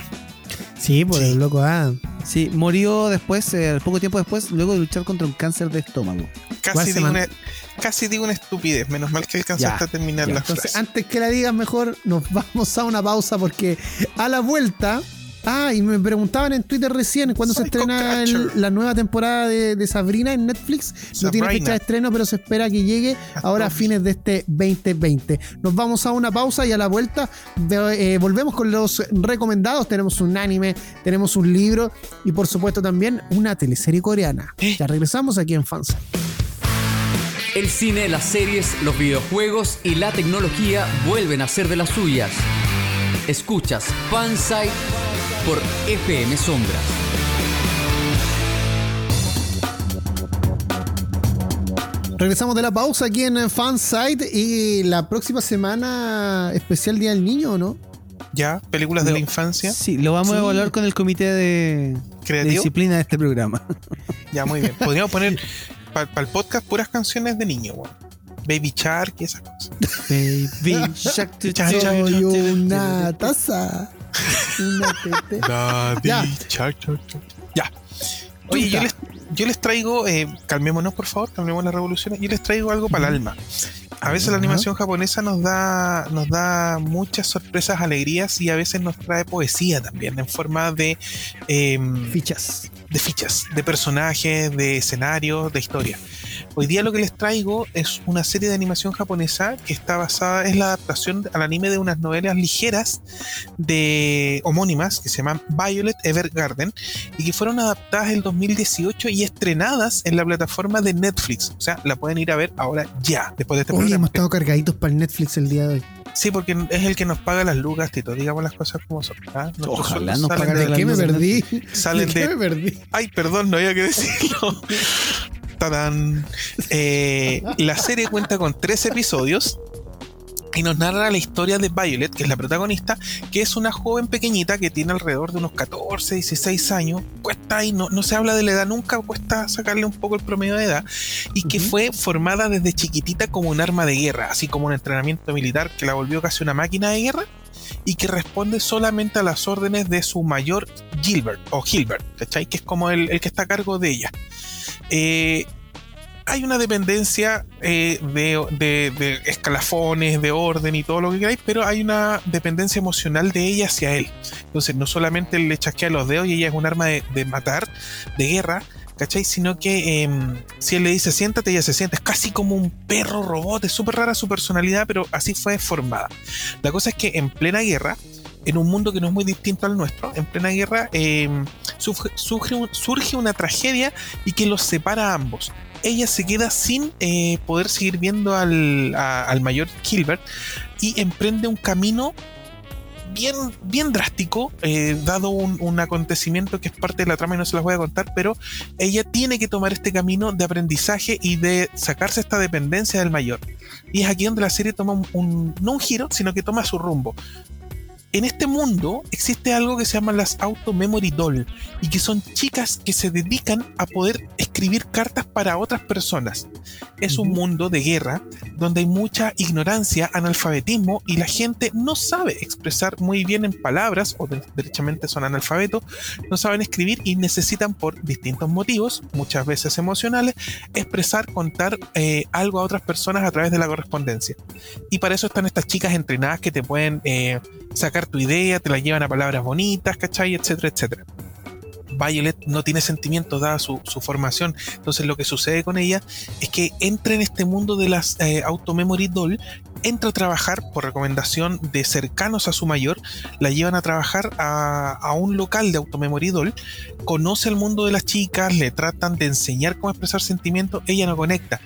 Sí, por Sí. el loco Adam. Sí, murió después, eh, poco tiempo después, luego de luchar contra un cáncer de estómago. ¿Cuál casi digo, una, casi digo una estupidez, menos mal que alcanzaste Ya, a terminar ya. la Entonces, frase. antes que la digas mejor, nos vamos a una pausa porque a la vuelta. Ah, y me preguntaban en Twitter recién cuándo se estrena el- la nueva temporada de, de Sabrina en Netflix. No tiene fecha de estreno, pero se espera que llegue ahora a fines de este 2020. Nos vamos a una pausa y a la vuelta de- eh, volvemos con los recomendados. Tenemos un anime, tenemos un libro y por supuesto también una teleserie coreana. ¿Eh? Ya regresamos aquí en Fans. El cine, las series, los videojuegos y la tecnología vuelven a ser de las suyas. Escuchas Fansite por FM Sombras. Regresamos de la pausa aquí en Fansite y la próxima semana especial Día del Niño, ¿o no? Ya, películas de Lo- la infancia, Sí, lo vamos Sí. a evaluar con el comité de, de disciplina de este programa. Ya, muy bien. Podríamos poner para el podcast puras canciones de niño, weón. Baby Shark y esas cosas. Baby Shark, chan, una taza. Daddy Ya. Ya. Oye, yo les, yo les traigo, eh, calmémonos por favor, calmemos las revoluciones. Yo les traigo algo para el alma. A veces la animación japonesa nos da, nos da muchas sorpresas, alegrías y a veces nos trae poesía también en forma de, em, Fichas. De fichas, de personajes, de escenarios, de historia. Hoy día lo que les traigo es una serie de animación japonesa que está basada, es la adaptación al anime de unas novelas ligeras de homónimas que se llaman Violet Evergarden y que fueron adaptadas en el 2018 y estrenadas en la plataforma de Netflix. O sea, la pueden ir a ver ahora ya, después de este programa. hemos estado cargaditos para el Netflix el día de hoy. Sí, porque es el que nos paga las lucas, Tito. Digamos las cosas como son. ¿ah? Ojalá nos salen pagaran de- ¿De las qué me perdí? Salen ¿De qué me perdí? Ay, perdón, no había que decirlo. Tadán. Eh, la serie cuenta con tres episodios y nos narra la historia de Violet, que es la protagonista, que es una joven pequeñita que tiene alrededor de unos 14, 16 años. Cuesta ahí, no, no se habla de la edad nunca, cuesta sacarle un poco el promedio de edad. Y que fue formada desde chiquitita como un arma de guerra, así como un entrenamiento militar que la volvió casi una máquina de guerra. Y que responde solamente a las órdenes de su mayor Gilbert, o Gilbert, ¿cachai? Que es como el, el que está a cargo de ella. Eh, hay una dependencia eh, de, de- de escalafones, de orden y todo lo que queráis, pero hay una dependencia emocional de ella hacia él. Entonces, no solamente le chasquea los dedos y ella es un arma de, de matar, de guerra, ¿cachai? Sino que em, si él le dice siéntate, ella se sienta. Es casi como un perro robot, es súper rara su personalidad, pero así fue formada. La cosa es que en plena guerra, en un mundo que no es muy distinto al nuestro, en plena guerra, em, surge, surge un- surge una tragedia y que los separa a ambos. Ella se queda sin eh, poder seguir viendo al, al mayor Gilbert y emprende un camino bien, bien drástico, eh, dado un, acontecimiento que es parte de la trama y no se las voy a contar, pero ella tiene que tomar este camino de aprendizaje y de sacarse esta dependencia del mayor. Y es aquí donde la serie toma un, un- no un giro, sino que toma su rumbo. En este mundo existe algo que se llama las Auto Memory Doll y que son chicas que se dedican a poder escribir cartas para otras personas. Es un mundo de guerra donde hay mucha ignorancia, analfabetismo y la gente no sabe expresar muy bien en palabras o de- derechamente son analfabetos, no saben escribir y necesitan por distintos motivos, muchas veces emocionales, expresar, contar eh, algo a otras personas a través de la correspondencia. Y para eso están estas chicas entrenadas que te pueden eh, sacar tu idea, te la llevan a palabras bonitas, ¿cachai? Etcétera, etcétera. Violet no tiene sentimientos dada su, su formación, entonces lo que sucede con ella es que entra en este mundo de las eh, Automemory Doll, entra a trabajar por recomendación de cercanos a su mayor, la llevan a trabajar a, a un local de Automemory Doll, conoce el mundo de las chicas, le tratan de enseñar cómo expresar sentimientos, ella no conecta.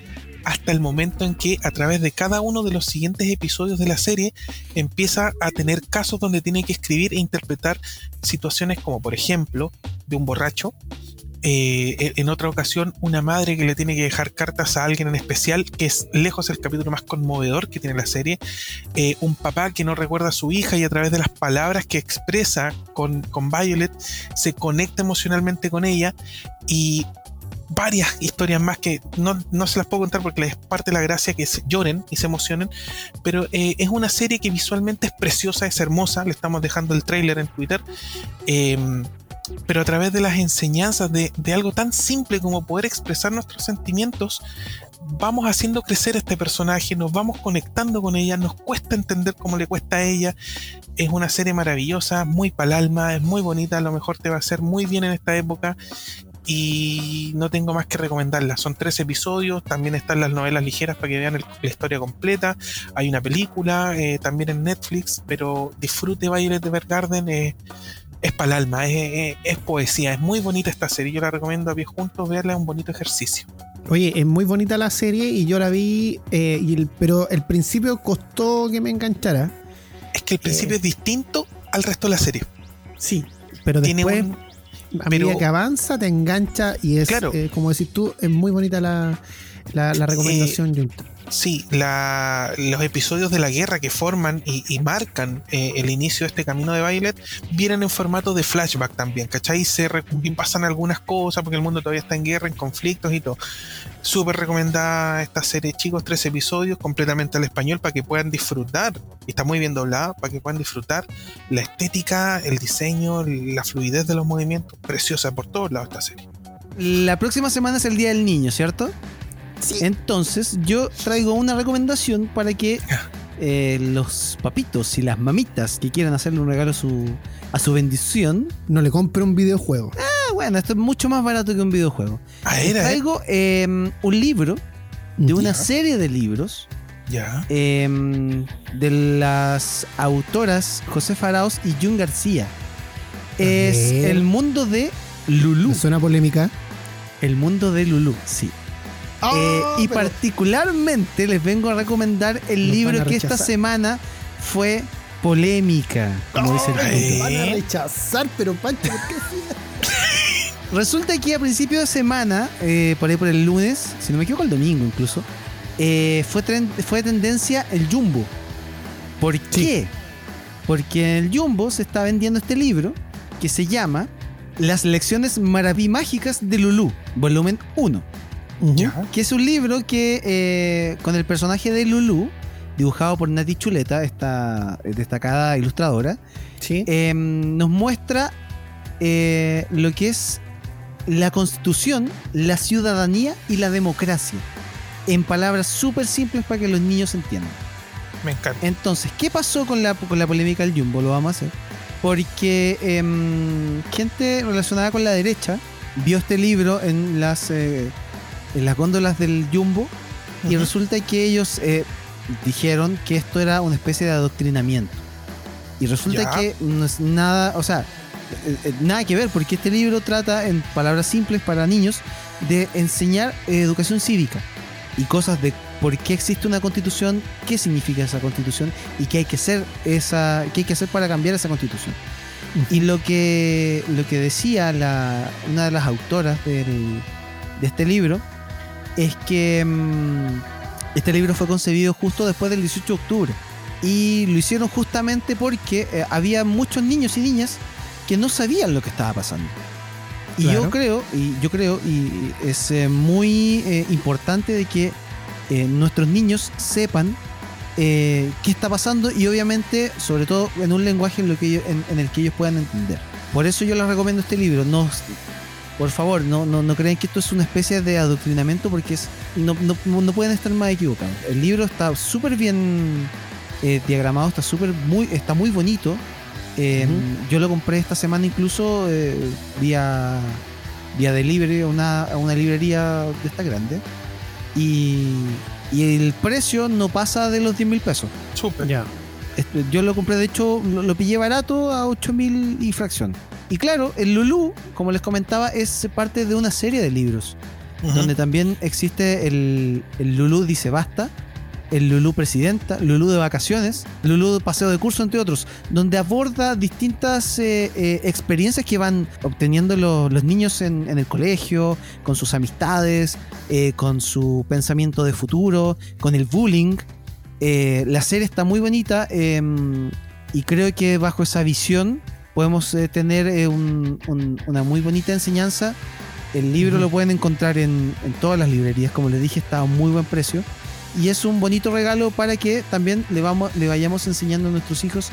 Hasta el momento en que a través de cada uno de los siguientes episodios de la serie empieza a tener casos donde tiene que escribir e interpretar situaciones como por ejemplo de un borracho, eh, en otra ocasión una madre que le tiene que dejar cartas a alguien en especial, que es lejos el capítulo más conmovedor que tiene la serie, eh, un papá que no recuerda a su hija y a través de las palabras que expresa con, con Violet se conecta emocionalmente con ella y varias historias más que no, se las puedo contar porque les parte la gracia que se lloren y se emocionen, pero eh, es una serie que visualmente es preciosa, es hermosa, le estamos dejando el trailer en Twitter, em, pero a través de las enseñanzas de, de, algo tan simple como poder expresar nuestros sentimientos, vamos haciendo crecer a este personaje, nos vamos conectando con ella, nos cuesta entender cómo le cuesta a ella. Es una serie maravillosa, muy para el alma, es muy bonita, a lo mejor te va a hacer muy bien en esta época y no tengo más que recomendarla. Son tres episodios, también están las novelas ligeras para que vean la historia completa. Hay una película eh, también en Netflix, pero disfrute Violet de Garden. Eh, es para el alma, es, poesía, es muy bonita esta serie. Yo la recomiendo a pie juntos, verla, es un bonito ejercicio. Oye, es muy bonita la serie y yo la vi, eh, pero el principio costó que me enganchara. Es que el principio es distinto al resto de la serie. Sí, pero después a medida que avanza, te engancha y es, eh, como decís tú, es muy bonita la, la, recomendación, eh, Sí, los episodios de la guerra que forman y, marcan eh, el inicio de este camino de Violet vienen en formato de flashback también, ¿cachai? Se pasan algunas cosas porque el mundo todavía está en guerra, en conflictos y todo. Súper recomendada esta serie, chicos, tres episodios completamente al español para que puedan disfrutar. Y está muy bien doblada para que puedan disfrutar la estética, el diseño, la fluidez de los movimientos. Preciosa por todos lados esta serie. La próxima semana es el Día del Niño, ¿cierto? Entonces, yo traigo una recomendación para que eh, los papitos y las mamitas que quieran hacerle un regalo a su, a su bendición. No le compre un videojuego. Ah, bueno, esto es mucho más barato que un videojuego. Ah, era, traigo em, un libro de una serie de libros. Ya. Em, de las autoras José Faraos y Jun García. Es el mundo de Lulú. ¿Suena polémica? El mundo de Lulú, sí. Eh, y particularmente les vengo a recomendar el libro que esta semana fue polémica, como dice el título. Van a rechazar, pero Pancho, ¿por qué? Resulta que a principio de semana, eh, por ahí por el lunes, si no me equivoco el domingo incluso, eh, fue, fue tendencia el Jumbo. ¿Por qué? Porque en el Jumbo se está vendiendo este libro que se llama Las lecciones mágicas de Lulú, volumen 1 que es un libro que eh, con el personaje de Lulu, dibujado por Nati Chuleta, esta destacada ilustradora, em, nos muestra eh, lo que es la constitución, la ciudadanía y la democracia. En palabras súper simples para que los niños entiendan. Me encanta. Entonces, ¿qué pasó con la, con la polémica del Jumbo? Lo vamos a hacer. Porque em, gente relacionada con la derecha vio este libro en las eh, en las góndolas del Jumbo y resulta que ellos eh, dijeron que esto era una especie de adoctrinamiento. Y resulta que no es nada, o sea, eh, eh, nada que ver, porque este libro trata, en palabras simples para niños, de enseñar educación cívica y cosas de por qué existe una constitución, qué significa esa constitución y qué hay que hacer, esa, qué hay que hacer para cambiar esa constitución. Y lo que, lo que decía la, una de las autoras del, de este libro es que mm, este libro fue concebido justo después del 18 de octubre. Y lo hicieron justamente porque eh, había muchos niños y niñas que no sabían lo que estaba pasando. Y yo creo, y yo creo, y es eh, muy eh, importante de que nuestros niños sepan qué está pasando y obviamente, sobre todo en un lenguaje en, lo que en, el que ellos puedan entender. Por eso yo les recomiendo este libro. No, por favor, no, no, no creen que esto es una especie de adoctrinamiento porque es, no, no, pueden estar más equivocados. El libro está súper bien eh, diagramado, está súper muy, está muy bonito. Eh, yo lo compré esta semana incluso eh, vía, vía delivery a una, una librería de esta grande. Y, y el precio no pasa de los 10 mil pesos. Súper. Ya. Este, yo lo compré, de hecho, lo, lo pillé barato a 8 mil y fracción. Y claro, el Lulú, como les comentaba, es parte de una serie de libros. Donde también existe el, el Lulú dice basta. el Lulú Presidenta, Lulú de Vacaciones, Lulú de Paseo de Curso, entre otros, donde aborda distintas eh, eh, experiencias que van obteniendo los niños en, el colegio, con sus amistades, eh, con su pensamiento de futuro, con el bullying. la serie está muy bonita em, y creo que bajo esa visión podemos tener una muy bonita enseñanza. El libro lo pueden encontrar en, en todas las librerías, como les dije, está a muy buen precio. Y es un bonito regalo para que también le, vamos, le vayamos enseñando a nuestros hijos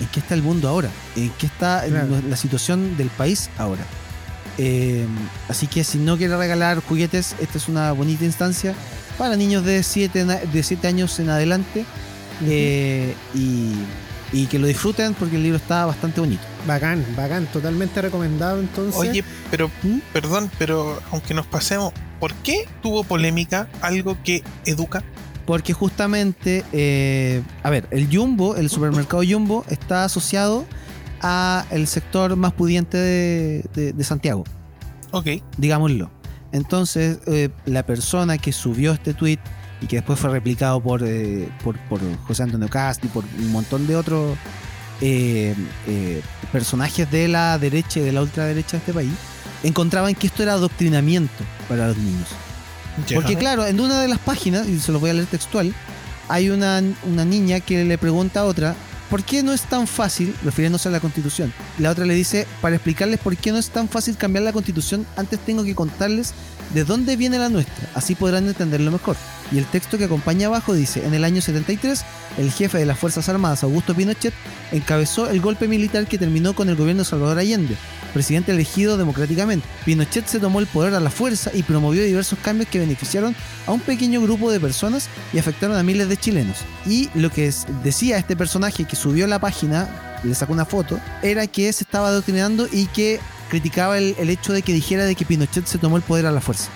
en qué está el mundo ahora, en qué está la situación del país ahora. Eh, así que si no quiere regalar juguetes, esta es una bonita instancia para niños de 7 de siete años en adelante. Eh, y, y, que lo disfruten porque el libro está bastante bonito. Bacán, bacán, totalmente recomendado entonces. Oye, pero, ¿Mm? perdón, pero aunque nos pasemos, ¿por qué tuvo polémica algo que educa? Porque justamente, eh, a ver, el Jumbo, el supermercado Jumbo, está asociado a el sector más pudiente de, Santiago. Ok. Digámoslo. Entonces, eh, la persona que subió este tweet y que después fue replicado por, eh, por, por, José Antonio Cast y por un montón de otros personajes de la derecha y de la ultraderecha de este país, encontraban que esto era adoctrinamiento para los niños. Porque claro, en una de las páginas, y se lo voy a leer textual, hay una, una niña que le pregunta a otra, ¿por qué no es tan fácil, refiriéndose a la constitución? La otra le dice, para explicarles por qué no es tan fácil cambiar la constitución, antes tengo que contarles de dónde viene la nuestra, así podrán entenderlo mejor. Y el texto que acompaña abajo dice, en el año 73, el jefe de las Fuerzas Armadas, Augusto Pinochet, encabezó el golpe militar que terminó con el gobierno de Salvador Allende, presidente elegido democráticamente. Pinochet se tomó el poder a la fuerza y promovió diversos cambios que beneficiaron a un pequeño grupo de personas y afectaron a miles de chilenos. Y lo que decía este personaje que subió la página, le sacó una foto, era que se estaba adoctrinando y que criticaba el, hecho de que dijera de que Pinochet se tomó el poder a la fuerza.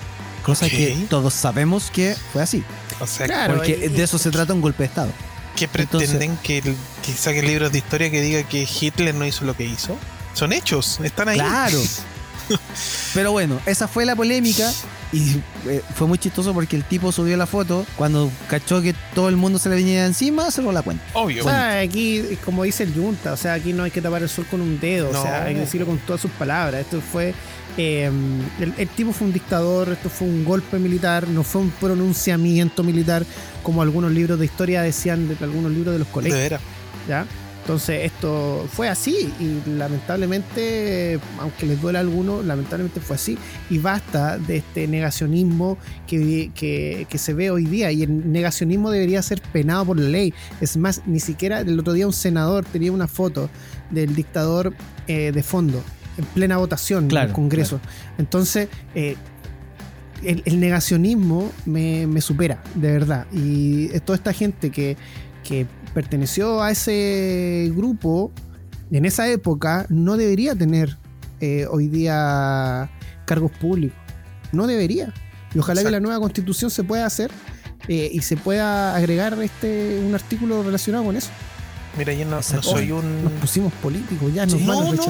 Cosa que todos sabemos que fue así. O sea, porque de eso se trata un golpe de Estado. ¿Qué pretenden que, que saque libros de historia que diga que Hitler no hizo lo que hizo? Son hechos, están ahí. Claro. Pero bueno, esa fue la polémica y eh, fue muy chistoso porque el tipo subió la foto cuando cachó que todo el mundo se le venía encima, cerró la cuenta. Obvio. O sea, aquí, como dice el Junta, o sea, aquí no hay que tapar el sol con un dedo, o sea, hay que decirlo con todas sus palabras. Esto fue. Em, el, tipo fue un dictador, esto fue un golpe militar, no fue un pronunciamiento militar como algunos libros de historia decían de algunos libros de los colegios. ¿Ya? Entonces esto fue así y lamentablemente, aunque les duele a algunos, lamentablemente fue así y basta de este negacionismo que, que, se ve hoy día y el negacionismo debería ser penado por la ley. Es más, ni siquiera el otro día un senador tenía una foto del dictador eh, de fondo en plena votación en el Congreso. Entonces, eh, el, negacionismo me, me supera, de verdad. Y toda esta gente que que perteneció a ese grupo en esa época no debería tener eh, hoy día cargos públicos. No debería. Y ojalá que la nueva constitución se pueda hacer eh, y se pueda agregar este un artículo relacionado con eso. Mira, yo no, soy un. Nos pusimos políticos, ya nos no, No, no,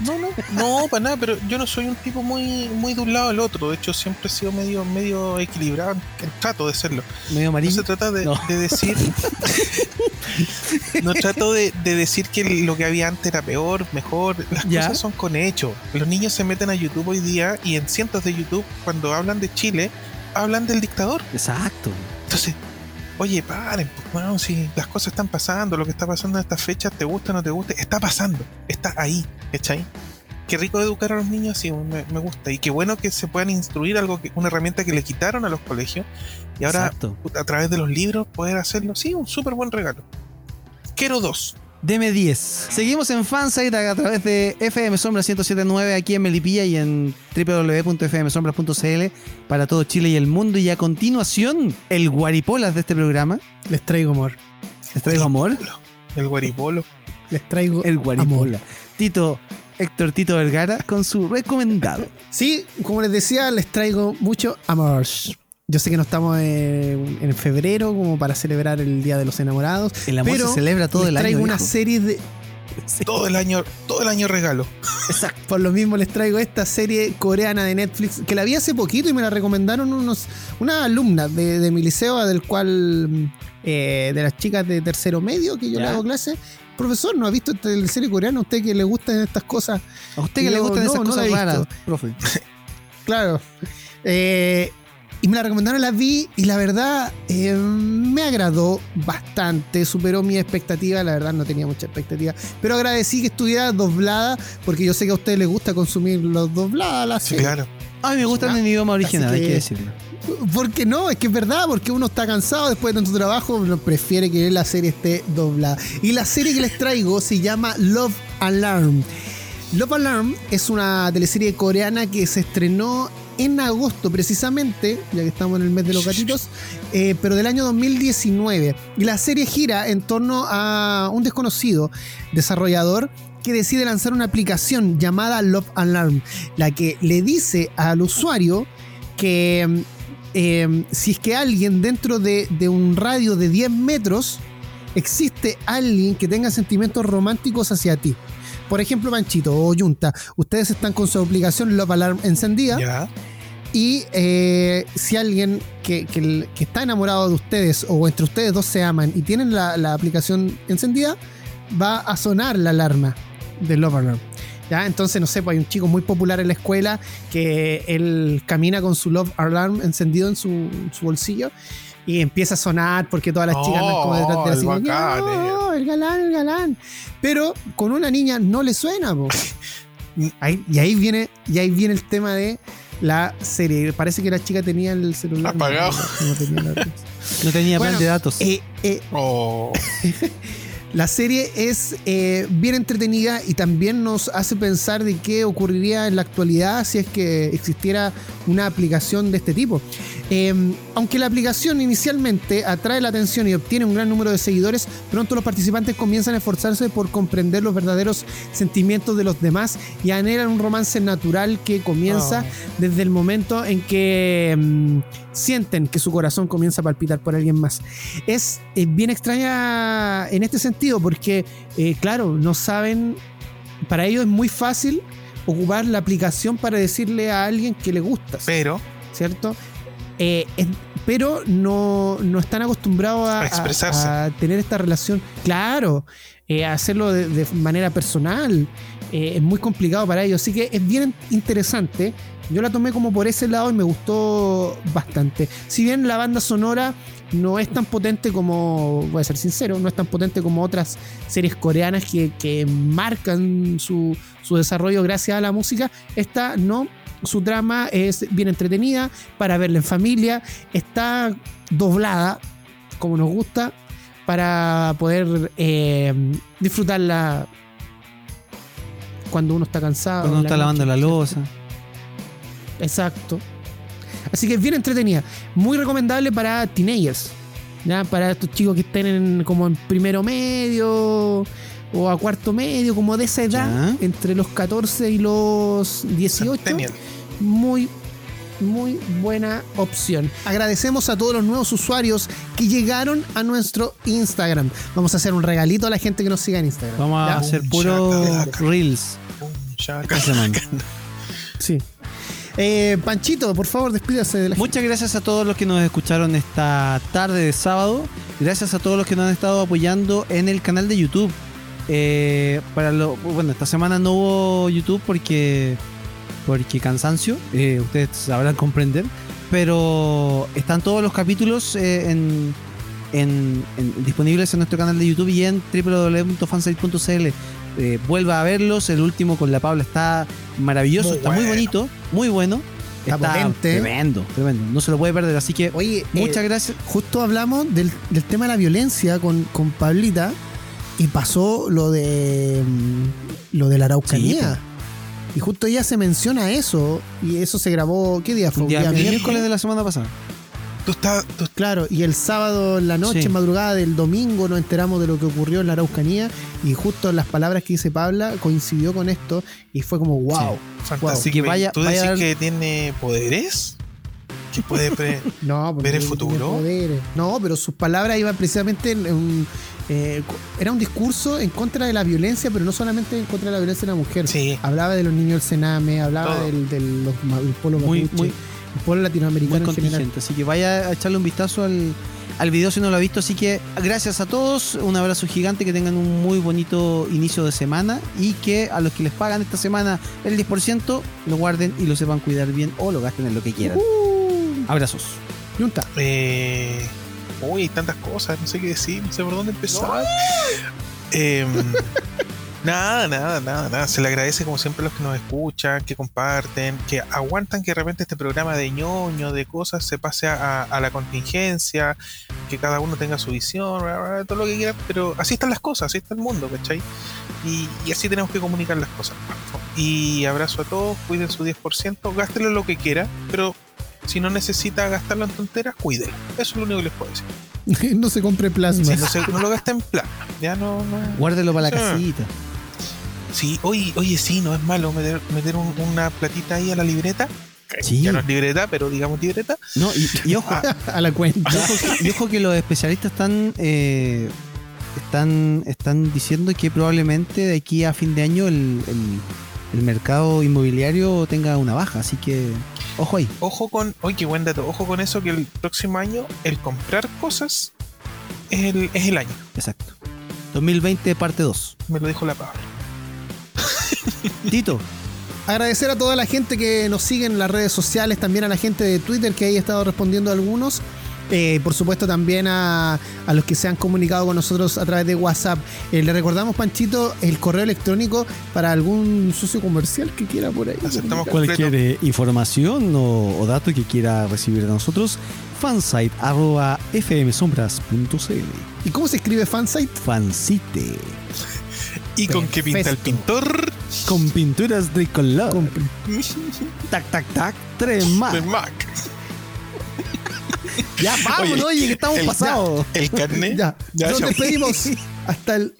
no, no, no, para nada, pero yo no soy un tipo muy, muy de un lado al otro. De hecho, siempre he sido medio, medio equilibrado. Trato de serlo. Medio marino. No se trata de, decir. no trato de, decir que lo que había antes era peor, mejor. Las cosas son con hechos. Los niños se meten a YouTube hoy día y en cientos de YouTube, cuando hablan de Chile, hablan del dictador. Exacto. Entonces, oye, paren, pues, bueno, si las cosas están pasando, lo que está pasando en estas fechas, te gusta o no te gusta, está pasando, está ahí, ¿cachai? Qué rico educar a los niños, sí, me, gusta. Y qué bueno que se puedan instruir algo, que, una herramienta que le quitaron a los colegios. Y ahora, a través de los libros, poder hacerlo, sí, un súper buen regalo. Quiero dos. Deme 10. Seguimos en Fansite a través de FM Sombra 1079 aquí en Melipilla y en www.fmsombras.cl para todo Chile y el mundo. Y a continuación, el guaripolas de este programa. Les traigo amor. Les traigo amor. El guaripolo. Les traigo el guaripola. Tito, Héctor Tito Vergara con su recomendado. Sí, como les decía, les traigo mucho amor. Yo sé que no estamos en, febrero como para celebrar el Día de los Enamorados. El amor se celebra todo el año. Traigo una serie de. Todo el año, todo el año regalo. Exacto. Por lo mismo les traigo esta serie coreana de Netflix que la vi hace poquito y me la recomendaron unos una alumna de, mi liceo, del cual eh, de las chicas de tercero medio que yo le hago clase. Profesor, ¿no ha visto esta serie coreana? ¿A usted que le gustan estas cosas? ¿A usted que le gustan esas cosas raras, profe? claro. Eh, y me la recomendaron, la vi y la verdad eh, me agradó bastante, superó mi expectativa, la verdad no tenía mucha expectativa, pero agradecí que estuviera doblada porque yo sé que a ustedes les gusta consumir los dobladas. Sí, claro. A mí me gustan en idioma original, hay que decirlo. Porque no, es que es verdad, porque uno está cansado después de tanto trabajo, uno prefiere que la serie esté doblada. Y la serie que les traigo se llama Love Alarm. Love Alarm es una teleserie coreana que se estrenó en agosto precisamente, ya que estamos en el mes de los gatitos, eh, pero del año 2019. Y la serie gira en torno a un desconocido desarrollador que decide lanzar una aplicación llamada Love Alarm, la que le dice al usuario que em, si es que alguien dentro de, de un radio de 10 metros existe alguien que tenga sentimientos románticos hacia ti. Por ejemplo, Panchito o Yunta, ustedes están con su aplicación Love Alarm encendida. Y eh, si alguien que, está enamorado de ustedes o entre ustedes dos se aman y tienen la, aplicación encendida, va a sonar la alarma de Love Alarm. ¿Ya? Entonces, no sé, pues hay un chico muy popular en la escuela que él camina con su Love Alarm encendido en su bolsillo y empieza a sonar porque todas las chicas andan como detrás de la oh, el, oh, el galán, el galán. Pero con una niña no le suena, y ahí viene, y ahí viene el tema de la serie. Parece que la chica tenía el celular apagado. No, tenía, plan de datos. Eh, eh, oh. La serie es eh, bien entretenida y también nos hace pensar de qué ocurriría en la actualidad si es que existiera una aplicación de este tipo. Em, aunque la aplicación inicialmente atrae la atención y obtiene un gran número de seguidores, pronto los participantes comienzan a esforzarse por comprender los verdaderos sentimientos de los demás y anhelan un romance natural que comienza oh. desde el momento en que em, sienten que su corazón comienza a palpitar por alguien más. Es bien extraña en este sentido porque, eh, claro, no saben, para ellos es muy fácil ocupar la aplicación para decirle a alguien que le gusta. Pero. ¿Cierto? Eh, pero no, están acostumbrados a, tener esta relación. Claro, eh, a hacerlo de, manera personal. Eh, es muy complicado para ellos. Así que es bien interesante. Yo la tomé como por ese lado y me gustó bastante. Si bien la banda sonora no es tan potente como, voy a ser sincero, no es tan potente como otras series coreanas que, marcan su, su desarrollo gracias a la música, esta no su trama es bien entretenida para verla en familia. Está doblada, como nos gusta, para poder eh, disfrutarla cuando uno está cansado. Cuando uno está lavando la losa. Exacto. Así que es bien entretenida. Muy recomendable para teenagers. Para estos chicos que estén como en primero medio o a cuarto medio, como de esa edad, entre los 14 y los 18. Muy, muy buena opción. Agradecemos a todos los nuevos usuarios que llegaron a nuestro Instagram. Vamos a hacer un regalito a la gente que nos siga en Instagram. Vamos a hacer puro reels. Sí. Eh, Panchito, por favor, despídase de la Muchas gracias a todos los que nos escucharon esta tarde de sábado. Gracias a todos los que nos han estado apoyando en el canal de YouTube. Eh, para lo, bueno, esta semana no hubo YouTube porque, porque cansancio, eh, ustedes sabrán comprender, pero están todos los capítulos eh, en, disponibles en nuestro canal de YouTube y en www.fansite.cl. vuelva a verlos, el último con la Paula está maravilloso, está muy bonito, muy bueno. Está, tremendo, tremendo. No se lo puede perder. Así que, oye, muchas gracias. Justo hablamos del, tema de la violencia con, con Pablita y pasó lo de mm, lo de la Araucanía. y justo ella se menciona eso. Y eso se grabó. ¿Qué día fue? El día, miércoles de la semana pasada. Tú estás, claro, y el sábado en la noche, madrugada del domingo, nos enteramos de lo que ocurrió en la Araucanía. Y justo las palabras que dice Pabla coincidió con esto. Y fue como, wow. Fantástico. Que vaya, ¿Tú decís que tiene poderes? Que puede no, ver el futuro. No, pero sus palabras iban precisamente en un, eh, era un discurso en contra de la violencia, pero no solamente en contra de la violencia de la mujer. Sí. Hablaba de los niños del Sename, hablaba del, del, los, pueblo muy, muy, el pueblo latinoamericano en general. Así que vaya a echarle un vistazo al, al video si no lo ha visto. Así que gracias a todos, un abrazo gigante, que tengan un muy bonito inicio de semana y que a los que les pagan esta semana el 10% lo guarden y lo sepan cuidar bien o lo gasten en lo que quieran. Uh. Abrazos. Junta. Eh, uy, hay tantas cosas, no sé qué decir, no sé por dónde empezar. Em, Nada, nada, nada, nada. Se le agradece como siempre a los que nos escuchan, que comparten, que aguantan que de repente este programa de ñoño, de cosas, se pase a, la contingencia, que cada uno tenga su visión, todo lo que quiera, pero así están las cosas, así está el mundo, ¿cachai? Y, y así tenemos que comunicar las cosas. Y abrazo a todos, cuiden su 10%, gástelo lo que quiera, pero si no necesita gastarlo en tonteras, cuídelo. Eso es lo único que les puedo decir. no se compre plasma. no, lo gaste en plasma. Ya no, no. Guárdelo para la casita. Sí, oye, oye, sí, no es malo meter, meter una platita ahí a la libreta. Sí. Ya no es libreta, pero digamos libreta. No, y, ojo, a la cuenta. Y ojo, que, los especialistas están, eh, están, están diciendo que probablemente de aquí a fin de año el, el, mercado inmobiliario tenga una baja. Así que, ojo ahí. Ojo con, oye, qué buen dato. Ojo con eso que el próximo año el comprar cosas es el, es el año. Exacto. 2020 parte 2. Me lo dijo la Pablo. Tito. Agradecer a toda la gente que nos sigue en las redes sociales, también a la gente de Twitter que ahí ha estado respondiendo a algunos. Eh, por supuesto también a, los que se han comunicado con nosotros a través de WhatsApp. Eh, le recordamos, Panchito, el correo electrónico para algún socio comercial que quiera por ahí. Aceptamos cualquier eh, información o, o, dato que quiera recibir de nosotros. fansite.fmsombras.cl ¿Y cómo se escribe fansite? Fansite. ¿Y con qué pinta el pintor? Con pinturas de color. tac, tac, tac. Tres Mac. Ya, vamos, oye, que estamos pasados. el carnet. Ya, nos despedimos hasta el.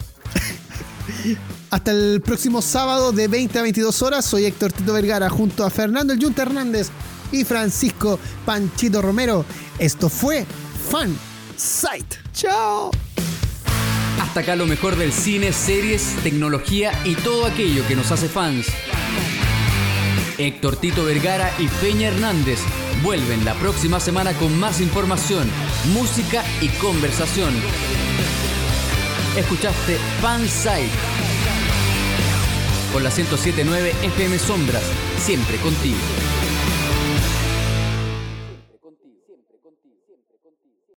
Hasta el próximo sábado de 20 a 22 horas. Soy Héctor Tito Vergara junto a Fernando El Junta Hernández y Francisco Panchito Romero. Esto fue Fan Sight. Chao. Hasta acá lo mejor del cine, series, tecnología y todo aquello que nos hace fans. Héctor Tito Vergara y Peña Hernández vuelven la próxima semana con más información, música y conversación. Escuchaste Fanside con la 1079 FM Sombras, siempre contigo.